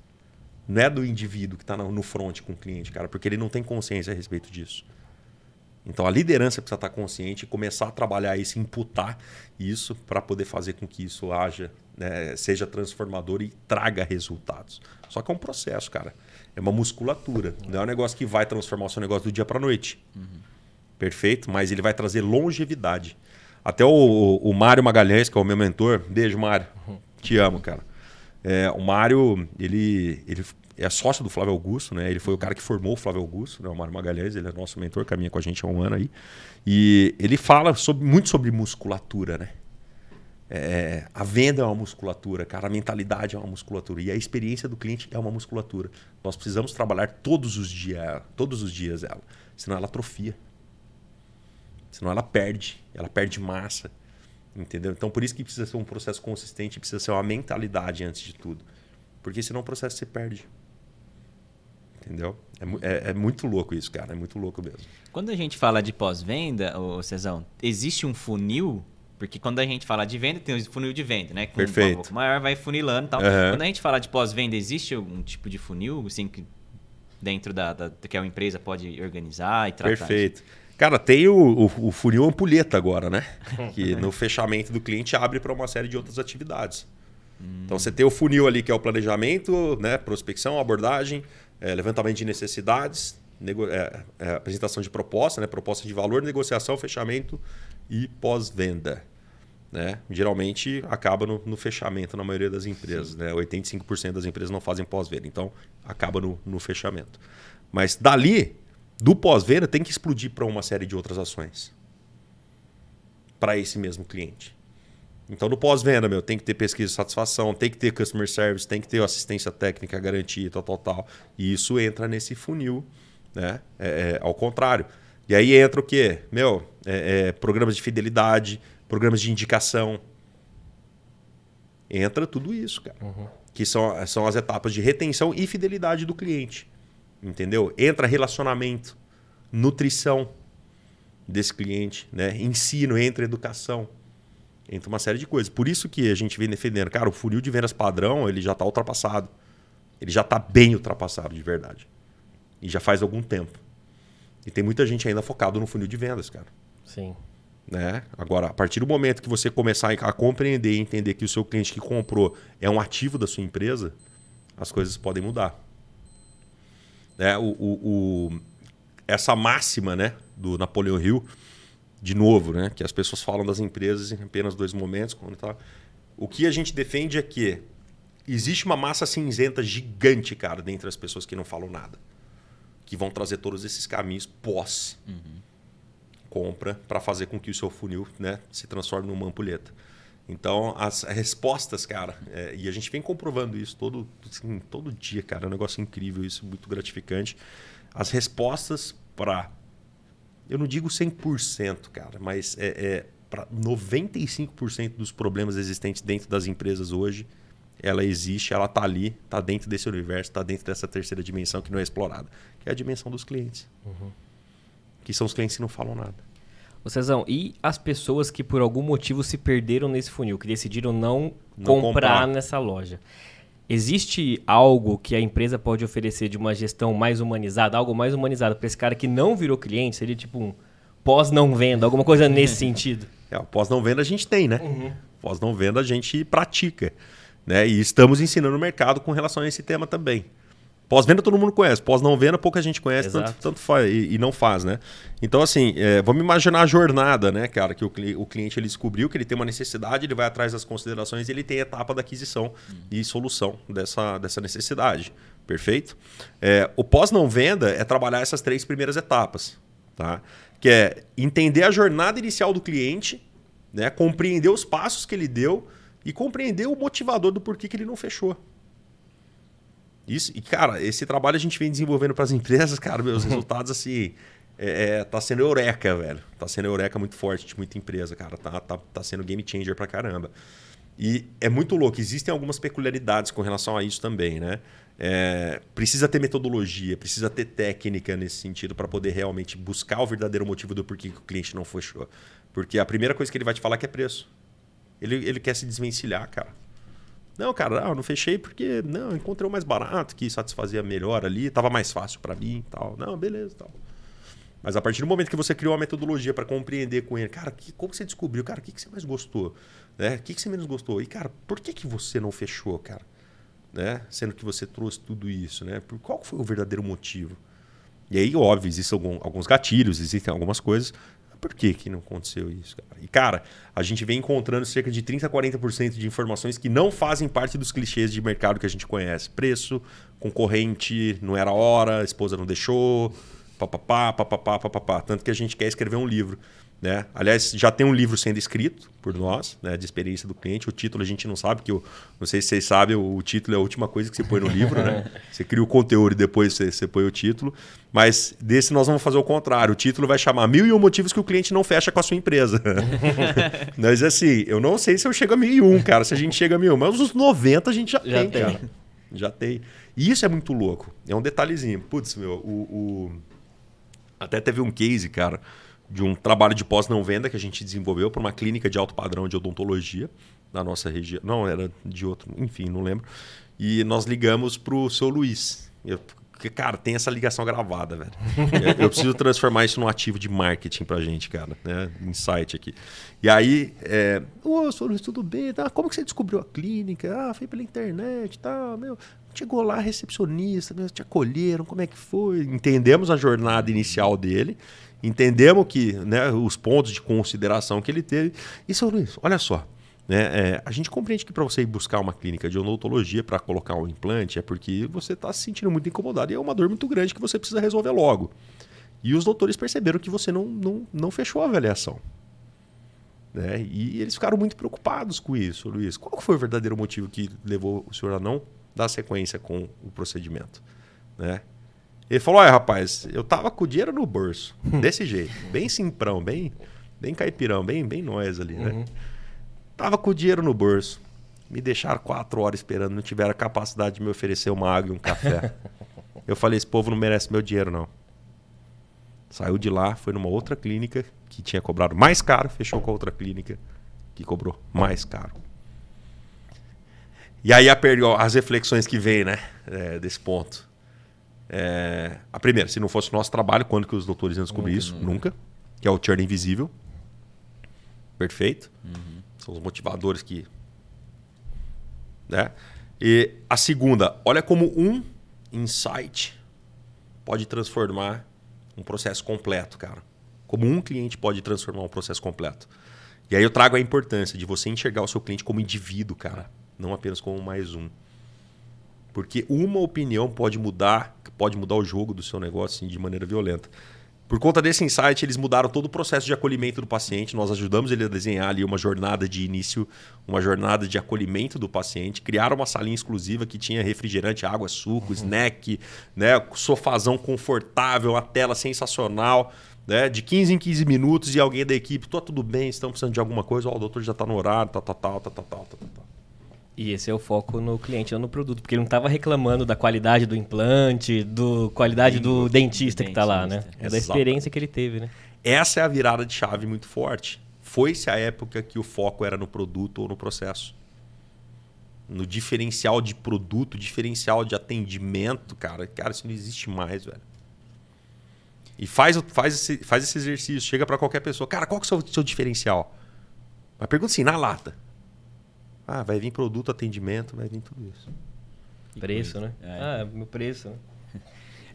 Não é do indivíduo que está no, front com o cliente, cara, porque ele não tem consciência a respeito disso. Então a liderança precisa estar consciente e começar a trabalhar isso, imputar isso para poder fazer com que isso haja, né, seja transformador e traga resultados. Só que é um processo, cara. É uma musculatura. Não é um negócio que vai transformar o seu negócio do dia para a noite. Uhum. Perfeito? Mas ele vai trazer longevidade. Até o, o Mário Magalhães, que é o meu mentor, beijo, Mário. Te amo, cara. É, o Mário, ele, ele é sócio do Flávio Augusto, né? Ele foi o cara que formou o Flávio Augusto, né? o Mário Magalhães, ele é nosso mentor, caminha com a gente há um ano aí. E ele fala sobre, muito sobre musculatura, né? É, a venda é uma musculatura, cara, a mentalidade é uma musculatura e a experiência do cliente é uma musculatura. Nós precisamos trabalhar todos os dias, todos os dias ela, senão ela atrofia. Senão ela perde, ela perde massa. Entendeu? Então por isso que precisa ser um processo consistente, precisa ser uma mentalidade antes de tudo. Porque senão o processo se perde. Entendeu? É, é, é, muito louco isso, cara. É muito louco mesmo. Quando a gente fala de pós-venda, ô Cezão, existe um funil? Porque quando a gente fala de venda, tem o funil de venda, né? Com Perfeito. Um maior vai funilando e tal. Uhum. Quando a gente fala de pós-venda, existe algum tipo de funil, assim, que dentro da, da que a empresa pode organizar e tratar? Perfeito. Isso? Cara, tem o, o, o funil ampulheta agora, né? que no fechamento do cliente abre para uma série de outras atividades. Hum. Então você tem o funil ali que é o planejamento, né? prospecção, abordagem, é, levantamento de necessidades, é, é, apresentação de proposta, né? proposta de valor, negociação, fechamento e pós-venda. Né? Geralmente acaba no, no, fechamento na maioria das empresas. Né? 85% das empresas não fazem pós-venda, então acaba no, no fechamento. Mas dali, do pós-venda, tem que explodir para uma série de outras ações para esse mesmo cliente. Então, no pós-venda, meu, tem que ter pesquisa de satisfação, tem que ter customer service, tem que ter assistência técnica, garantia, tal, tal, tal. E isso entra nesse funil, né? É, é, ao contrário. E aí entra o quê? Meu, é, é, programas de fidelidade, programas de indicação. Entra tudo isso, cara. Uhum. Que são, são as etapas de retenção e fidelidade do cliente. Entendeu? Entra relacionamento, nutrição desse cliente, né? ensino, entra educação entre uma série de coisas. Por isso que a gente vem defendendo, cara, o funil de vendas padrão, ele já está ultrapassado. Ele já está bem ultrapassado de verdade. E já faz algum tempo. E tem muita gente ainda focado no funil de vendas, cara. Sim. Né? Agora, a partir do momento que você começar a compreender e entender que o seu cliente que comprou é um ativo da sua empresa, as coisas podem mudar. Né? O, o, o essa máxima né, do Napoleão Hill, de novo, né? Que as pessoas falam das empresas em apenas dois momentos. Quando tá... O que a gente defende é que existe uma massa cinzenta gigante, cara, dentre as pessoas que não falam nada. Que vão trazer todos esses caminhos pós uhum. compra para fazer com que o seu funil né, se transforme numa ampulheta. Então, as respostas, cara, é, e a gente vem comprovando isso todo, assim, todo dia, cara, é um negócio incrível, isso muito gratificante. As respostas para eu não digo 100%, cara, mas é, é para 95% dos problemas existentes dentro das empresas hoje, ela existe, ela está ali, está dentro desse universo, está dentro dessa terceira dimensão que não é explorada, que é a dimensão dos clientes. Uhum. Que são os clientes que não falam nada. Ô Cezão, e as pessoas que por algum motivo se perderam nesse funil, que decidiram não, Não comprar, comprar. nessa loja? Existe algo que a empresa pode oferecer de uma gestão mais humanizada, algo mais humanizado para esse cara que não virou cliente? Seria tipo um pós não venda, alguma coisa nesse sentido? É, o pós não venda a gente tem, né? Pós não venda a gente pratica, né? E estamos ensinando o mercado com relação a esse tema também. Pós-venda todo mundo conhece, pós não venda pouca gente conhece, tanto, Exato. tanto faz e, e não faz, né? Então assim, é, vamos imaginar a jornada, né, cara, que o, o cliente ele descobriu que ele tem uma necessidade, ele vai atrás das considerações, e ele tem a etapa da aquisição e solução dessa, dessa necessidade, perfeito? É, o pós não venda é trabalhar essas três primeiras etapas, tá? Que é entender a jornada inicial do cliente, né, compreender os passos que ele deu e compreender o motivador do porquê que ele não fechou. Isso, e cara, esse trabalho a gente vem desenvolvendo para as empresas, cara, meus resultados assim, é, é, tá sendo eureka, velho. Tá sendo eureka muito forte de muita empresa, cara. Tá, tá, tá sendo game changer pra caramba. E é muito louco, existem algumas peculiaridades com relação a isso também, né? É, precisa ter metodologia, precisa ter técnica nesse sentido para poder realmente buscar o verdadeiro motivo do porquê que o cliente não fechou. Porque a primeira coisa que ele vai te falar é que é preço. Ele, ele quer se desvencilhar, cara. Não, cara, ah, eu não fechei porque não, encontrei o mais barato que satisfazia melhor ali, tava mais fácil para mim e tal. Não, beleza, tal. Mas a partir do momento que você criou uma metodologia para compreender com ele, cara, que, como que você descobriu, cara, o que, que você mais gostou, né? O que, que você menos gostou? E cara, por que que você não fechou, cara? Né? Sendo que você trouxe tudo isso, né? Por qual foi o verdadeiro motivo? E aí, óbvio, existem alguns gatilhos, existem algumas coisas. Por que, que não aconteceu isso, cara? E, cara, a gente vem encontrando cerca de 30% a 40% de informações que não fazem parte dos clichês de mercado que a gente conhece. Preço, concorrente, não era hora, esposa não deixou, papapá, papapá, papapá. Tanto que a gente quer escrever um livro. Né? Aliás, já tem um livro sendo escrito por nós, né, de experiência do cliente. O título a gente não sabe, que eu não sei se vocês sabem, o, o título é a última coisa que você põe no livro, né? Você cria o conteúdo e depois você, você põe o título. Mas desse nós vamos fazer o contrário. O título vai chamar Mil e um motivos que o cliente não fecha com a sua empresa. mas assim, eu não sei se eu chego a mil e um, cara, se a gente chega a mil, mas uns 90 a gente já, Já tem, tem. cara. Já tem. E isso é muito louco. É um detalhezinho. Putz, meu, o- o... Até teve um case, cara, de um trabalho de pós-não-venda que a gente desenvolveu para uma clínica de alto padrão de odontologia da nossa região. Não, era de outro, enfim, não lembro. E nós ligamos para o seu Luiz. Eu- porque, cara, tem essa ligação gravada, velho. Eu- Eu preciso transformar isso num ativo de marketing pra gente, cara. Né? Insight aqui. E aí, é... Ô, seu Luiz, tudo bem? Tá? Como que você descobriu a clínica? Ah, foi pela internet e tal. Meu, chegou lá, recepcionista, meu, te acolheram, como é que foi? Entendemos a jornada inicial dele. Entendemos que, né, os pontos de consideração que ele teve. E, seu Luiz, olha só. Né, é, a gente compreende que para você ir buscar uma clínica de odontologia para colocar um implante é porque você está se sentindo muito incomodado e é uma dor muito grande que você precisa resolver logo. E os doutores perceberam que você não, não, não fechou a avaliação. Né? E eles ficaram muito preocupados com isso, Luiz. Qual foi o verdadeiro motivo que levou o senhor a não dar sequência com o procedimento? Né? Ele falou: olha, rapaz, eu tava com o dinheiro no bolso, desse jeito, bem simprão, bem, bem caipirão, bem, bem nós ali, né? Tava com o dinheiro no bolso. Me deixaram quatro horas esperando, não tiveram a capacidade de me oferecer uma água e um café. Eu falei: esse povo não merece meu dinheiro, não. Saiu de lá, foi numa outra clínica que tinha cobrado mais caro, fechou com a outra clínica que cobrou mais caro. E aí a ó, as reflexões que vêm, né, é, desse ponto. É, a primeira, se não fosse o nosso trabalho, quando que os doutores iam descobrir isso? Nunca. Que é o churn invisível. Perfeito. São os motivadores que. Né? E a segunda, olha como um insight pode transformar um processo completo, cara. Como um cliente pode transformar um processo completo. E aí eu trago a importância de você enxergar o seu cliente como indivíduo, cara, não apenas como mais um. Porque uma opinião pode mudar, pode mudar o jogo do seu negócio assim, de maneira violenta. Por conta desse insight, eles mudaram todo o processo de acolhimento do paciente. Nós ajudamos ele a desenhar ali uma jornada de início, uma jornada de acolhimento do paciente. Criaram uma salinha exclusiva que tinha refrigerante, água, suco, uhum. snack, né? sofazão confortável, uma tela sensacional. Né? De 15 em 15 minutos e alguém da equipe, tô tudo bem, estão precisando de alguma coisa, oh, o doutor já está no horário, Tá, tá, tá, tá, tá, tá, tá, tá." E esse é o foco no cliente, não no produto. Porque ele não estava reclamando da qualidade do implante, do qualidade do, Do dentista que está lá, né? dentista. É da experiência que ele teve, né? Essa é a virada de chave muito forte. Foi-se a época que o foco era no produto ou no processo. No diferencial de produto, diferencial de atendimento, cara. Cara, isso não existe mais, velho. E faz, faz, esse, faz esse exercício, chega para qualquer pessoa. Cara, qual que é o seu, seu diferencial? Mas pergunta assim, na lata. Ah, vai vir produto, atendimento, vai vir tudo isso. Preço, né? É. Ah, meu preço.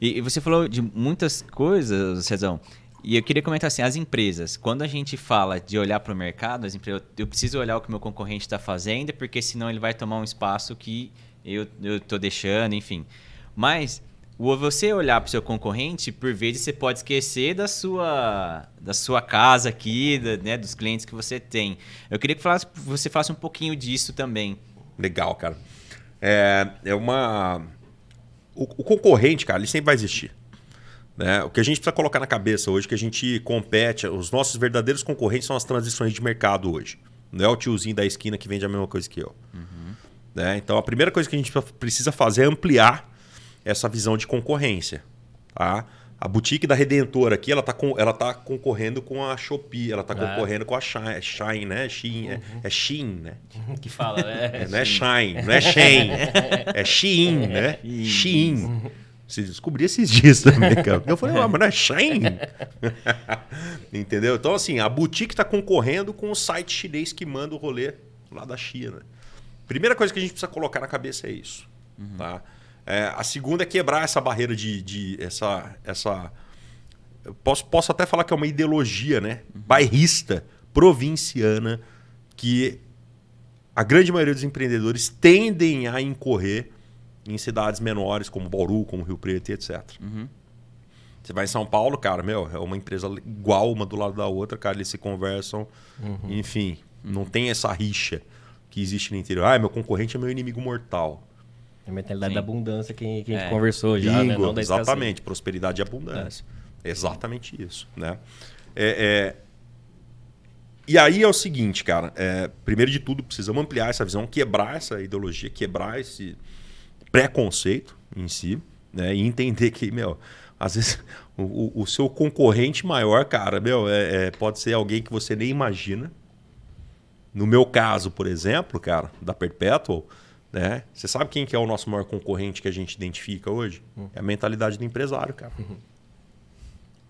E, e você falou de muitas coisas, Cezão. E eu queria comentar assim, as empresas, quando a gente fala de olhar para o mercado, as empresas, eu preciso olhar o que o meu concorrente está fazendo, porque senão ele vai tomar um espaço que eu estou deixando, enfim. Mas você olhar para o seu concorrente, por vezes você pode esquecer da sua, da sua casa aqui, da, né, dos clientes que você tem. Eu queria que falasse, você falasse um pouquinho disso também. Legal, cara. É, é uma. O, o concorrente, cara, ele sempre vai existir. Né? O que a gente precisa colocar na cabeça hoje, que a gente compete, os nossos verdadeiros concorrentes são as transições de mercado hoje. Não é o tiozinho da esquina que vende a mesma coisa que eu. Uhum. Né? Então a primeira coisa que a gente precisa fazer é ampliar essa visão de concorrência. Tá? A boutique da Redentor aqui, ela está ela tá concorrendo com a Shopee, ela está Ah. concorrendo com a Shine, Shine né? Shein, é, é Shein, né? que fala, né? É, não é Shine, não é Shein. É Shein, né? Shein. Você descobri esses dias também, cara. Eu falei, ah, mas não é Shein? Entendeu? Então, assim, a boutique está concorrendo com o site chinês que manda o rolê lá da China. Primeira coisa que a gente precisa colocar na cabeça é isso. Tá? É, a segunda é quebrar essa barreira de. de essa, essa, eu posso, posso até falar que é uma ideologia, né? Bairrista, provinciana, que a grande maioria dos empreendedores tendem a incorrer em cidades menores, como Bauru, como Rio Preto e etc. Uhum. Você vai em São Paulo, cara, meu, é uma empresa igual uma do lado da outra, cara, eles se conversam, enfim, não tem essa rixa que existe no interior. Ah, meu concorrente é meu inimigo mortal. A mentalidade Sim. da abundância que, que a gente É. conversou já, né? Bingo, Não da escassez. exatamente, prosperidade e abundância. Exatamente isso, né? É, é, E aí é o seguinte, cara, é, primeiro de tudo precisamos ampliar essa visão, quebrar essa ideologia, quebrar esse preconceito em si, né? E entender que, meu, às vezes o, o- o seu concorrente maior, cara, meu, é- é- pode ser alguém que você nem imagina. No meu caso, por exemplo, cara, da Perpetual, né? Você sabe quem que é o nosso maior concorrente que a gente identifica hoje? É a mentalidade do empresário, cara.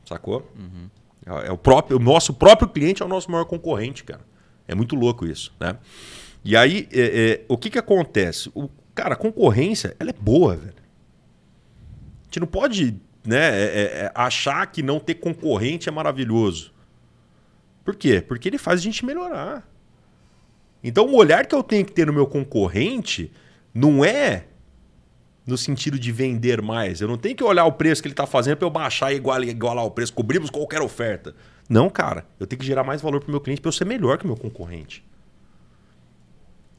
Sacou? É é o próprio, o nosso próprio cliente é o nosso maior concorrente, cara. É muito louco isso, né? E aí, é, é, o que que acontece? O, cara, a concorrência, ela é boa, velho. A gente não pode né, é, é, é, achar que não ter concorrente é maravilhoso. Por quê? Porque ele faz a gente melhorar. Então, o olhar que eu tenho que ter no meu concorrente não é no sentido de vender mais. Eu não tenho que olhar o preço que ele está fazendo para eu baixar e igualar, igualar o preço, cobrimos qualquer oferta. Não, cara. Eu tenho que gerar mais valor para o meu cliente para eu ser melhor que o meu concorrente.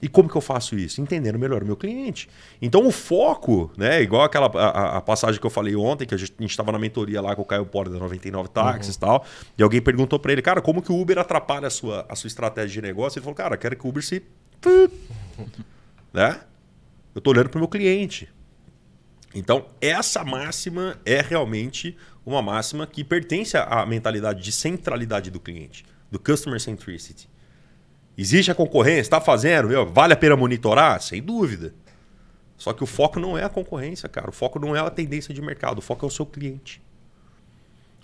E como que eu faço isso? Entendendo melhor o meu cliente. Então o foco, né, igual aquela a, a- passagem que eu falei ontem, que a gente estava na mentoria lá com o Caio Porta da 99 Táxis e tal, e alguém perguntou para ele, cara, como que o Uber atrapalha a sua, a sua estratégia de negócio? Ele falou, cara, quero que o Uber se... né? Eu tô olhando para o meu cliente. Então, essa máxima é realmente uma máxima que pertence à mentalidade de centralidade do cliente, do customer centricity. Existe a concorrência, está fazendo, meu, vale a pena monitorar? Sem dúvida. Só que o foco não é a concorrência, cara. O foco não é a tendência de mercado, o foco é o seu cliente.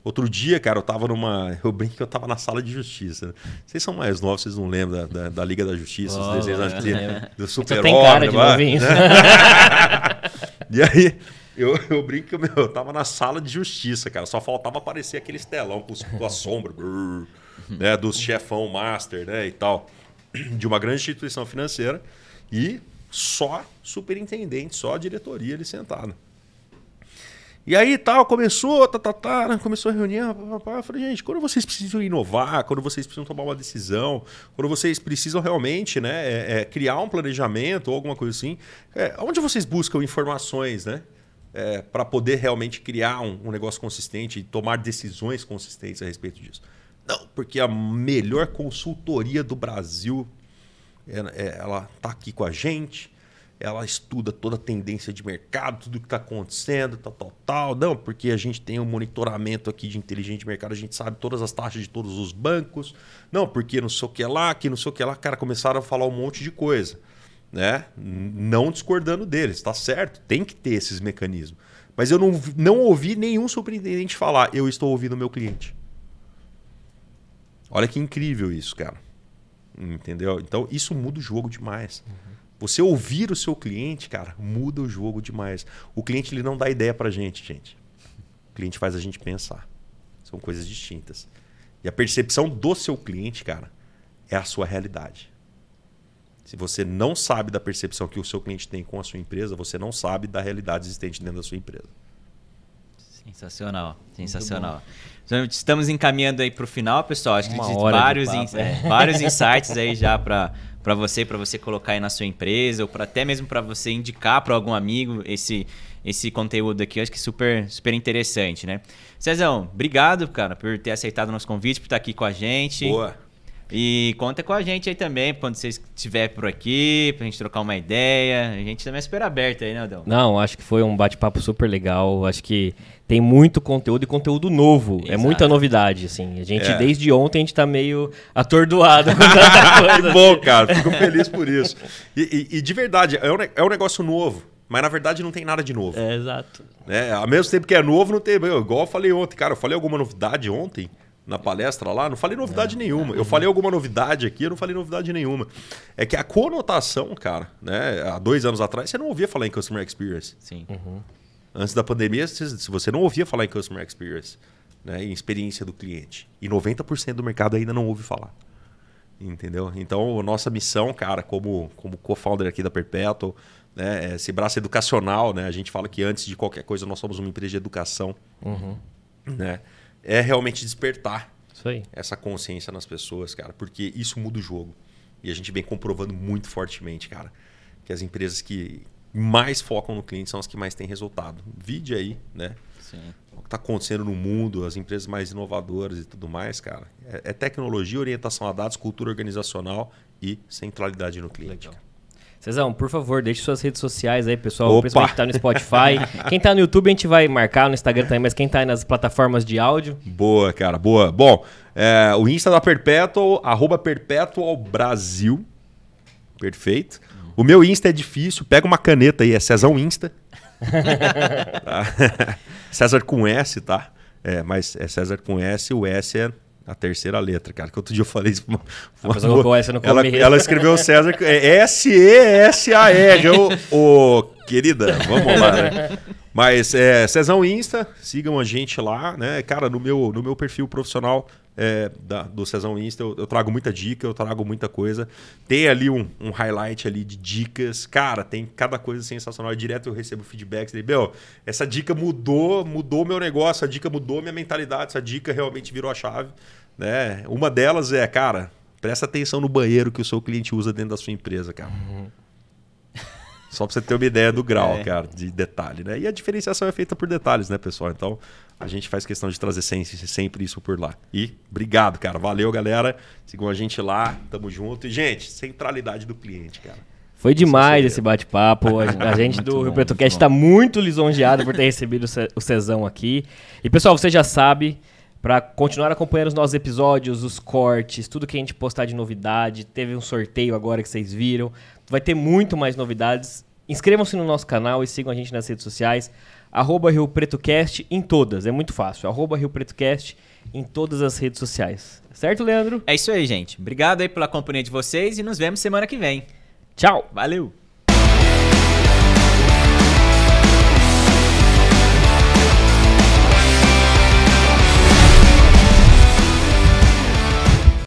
Outro dia, cara, eu tava numa. Eu brinco que eu tava na sala de justiça. né? Vocês são mais novos, vocês não lembram da, da, da Liga da Justiça, Oh, os desenhos eu antigos, lembro. do Só Super tem cara de Homem, novinho. e aí, eu, eu brinco que meu, eu tava na sala de justiça, cara. Só faltava aparecer aquele estelão com, com a sombra, brrr, né, dos chefão master, né, e tal, de uma grande instituição financeira. E só superintendente, só diretoria ali sentada. E aí tal, começou, tá, tá, tá, né, começou a reunião, pá, pá, eu falei, gente, quando vocês precisam inovar, quando vocês precisam tomar uma decisão, quando vocês precisam realmente né, é, é, criar um planejamento ou alguma coisa assim, é, onde vocês buscam informações, né? para poder realmente criar um, um negócio consistente e tomar decisões consistentes a respeito disso. Não, porque a melhor consultoria do Brasil é- é- ela tá aqui com a gente. ela estuda toda a tendência de mercado, tudo que está acontecendo, tal, tal, tal. Não, porque a gente tem um monitoramento aqui de inteligência de mercado, a gente sabe todas as taxas de todos os bancos. Não, porque não sei o que lá, que não sei o que lá. Cara, começaram a falar um monte de coisa. Né? Não discordando deles, está certo, tem que ter esses mecanismos. Mas eu não, não ouvi nenhum superintendente falar, eu estou ouvindo o meu cliente. Olha que incrível isso, cara. Entendeu? Então, isso muda o jogo demais. Uhum. Você ouvir o seu cliente, cara, muda o jogo demais. O cliente ele não dá ideia pra gente, gente. O cliente faz a gente pensar. São coisas distintas. E a percepção do seu cliente, cara, é a sua realidade. Se você não sabe da percepção que o seu cliente tem com a sua empresa, você não sabe da realidade existente dentro da sua empresa. Sensacional, sensacional. Então, estamos encaminhando aí para o final, pessoal. Acho que vários, in, é, vários insights aí já para para você, para você colocar aí na sua empresa, ou para até mesmo para você indicar para algum amigo esse esse conteúdo aqui, acho que super super interessante, né? Cezão, obrigado, cara, por ter aceitado o nosso convite, por estar aqui com a gente. Boa. E conta com a gente aí também, quando você estiver por aqui, pra gente trocar uma ideia. A gente também é super aberto aí, né, Adão? Não, acho que foi um bate-papo super legal. Acho que tem muito conteúdo e conteúdo novo. É Exato. É muita novidade, assim. A gente, é. desde ontem, a gente tá meio atordoado com tanta coisa. que bom, cara. Fico feliz por isso. E, e, e de verdade, é um, é um negócio novo. Mas na verdade não tem nada de novo. É, exato. É, ao mesmo tempo que é novo, não tem. Igual eu falei ontem, cara, eu falei alguma novidade ontem na palestra lá, não falei novidade não, nenhuma. Não. Eu falei alguma novidade aqui, eu não falei novidade nenhuma. É que a conotação, cara, né? Há dois anos atrás, você não ouvia falar em Customer Experience. Sim. Uhum. Antes da pandemia, se você não ouvia falar em Customer Experience, né? Em experiência do cliente. E 90% do mercado ainda não ouve falar. Entendeu? Então, nossa missão, cara, como, como co-founder aqui da Perpetual, né? Esse braço educacional, né? A gente fala que antes de qualquer coisa nós somos uma empresa de educação. Uhum. Né? é realmente despertar essa consciência nas pessoas, cara, porque isso muda o jogo. E a gente vem comprovando muito fortemente, cara, que as empresas que mais focam no cliente são as que mais têm resultado. Vide aí, né? Sim. O que está acontecendo no mundo, as empresas mais inovadoras e tudo mais, cara. É, é tecnologia, orientação a dados, cultura organizacional e centralidade no cliente. Legal. Cezão, por favor, deixe suas redes sociais aí, pessoal. Opa. Principalmente que tá no Spotify. quem tá no YouTube a gente vai marcar, no Instagram também, mas quem tá aí nas plataformas de áudio. Boa, cara, boa. Bom, é, o Insta da Perpetual, arroba Perpetual Brasil. Perfeito. O meu Insta é difícil, pega uma caneta aí, é Cezão Insta. tá? César com S, tá? É, mas é César com S, o S é a terceira letra, cara. Que outro dia eu falei isso. Uma, uma, uma, essa no ela, ela escreveu César é S-E-S-A-R. o querida, vamos lá, né? Mas é, Cezão Insta, sigam a gente lá, né? Cara, no meu, no meu perfil profissional é, da, do Cezão Insta, eu, eu, trago muita dica, eu trago muita coisa. Tem ali um, um, highlight ali de dicas. Cara, tem cada coisa sensacional. Direto eu recebo feedbacks. Meu, essa dica mudou, mudou meu negócio, a dica mudou minha mentalidade, essa dica realmente virou a chave. Né? Uma delas é, cara, presta atenção no banheiro que o seu cliente usa dentro da sua empresa, cara. Uhum. Só para você ter uma ideia do grau, é. cara, de detalhe, né? E a diferenciação é feita por detalhes, né, pessoal? Então, a gente faz questão de trazer sempre isso por lá. E obrigado, cara. Valeu, galera. Sigam a gente lá. Tamo junto. E, gente, centralidade do cliente, cara. Foi demais esse bate-papo. A gente do Rio Preto Cast está muito lisonjeado por ter recebido o Cezão aqui. E, pessoal, você já sabe, para continuar acompanhando os nossos episódios, os cortes, tudo que a gente postar de novidade. Teve um sorteio agora que vocês viram. Vai ter muito mais novidades. Inscrevam-se no nosso canal e sigam a gente nas redes sociais. Arroba Rio PretoCast em todas, é muito fácil. Arroba Rio PretoCast em todas as redes sociais. Certo, Leandro? É isso aí, gente. Obrigado aí pela companhia de vocês e nos vemos semana que vem. Tchau. Valeu.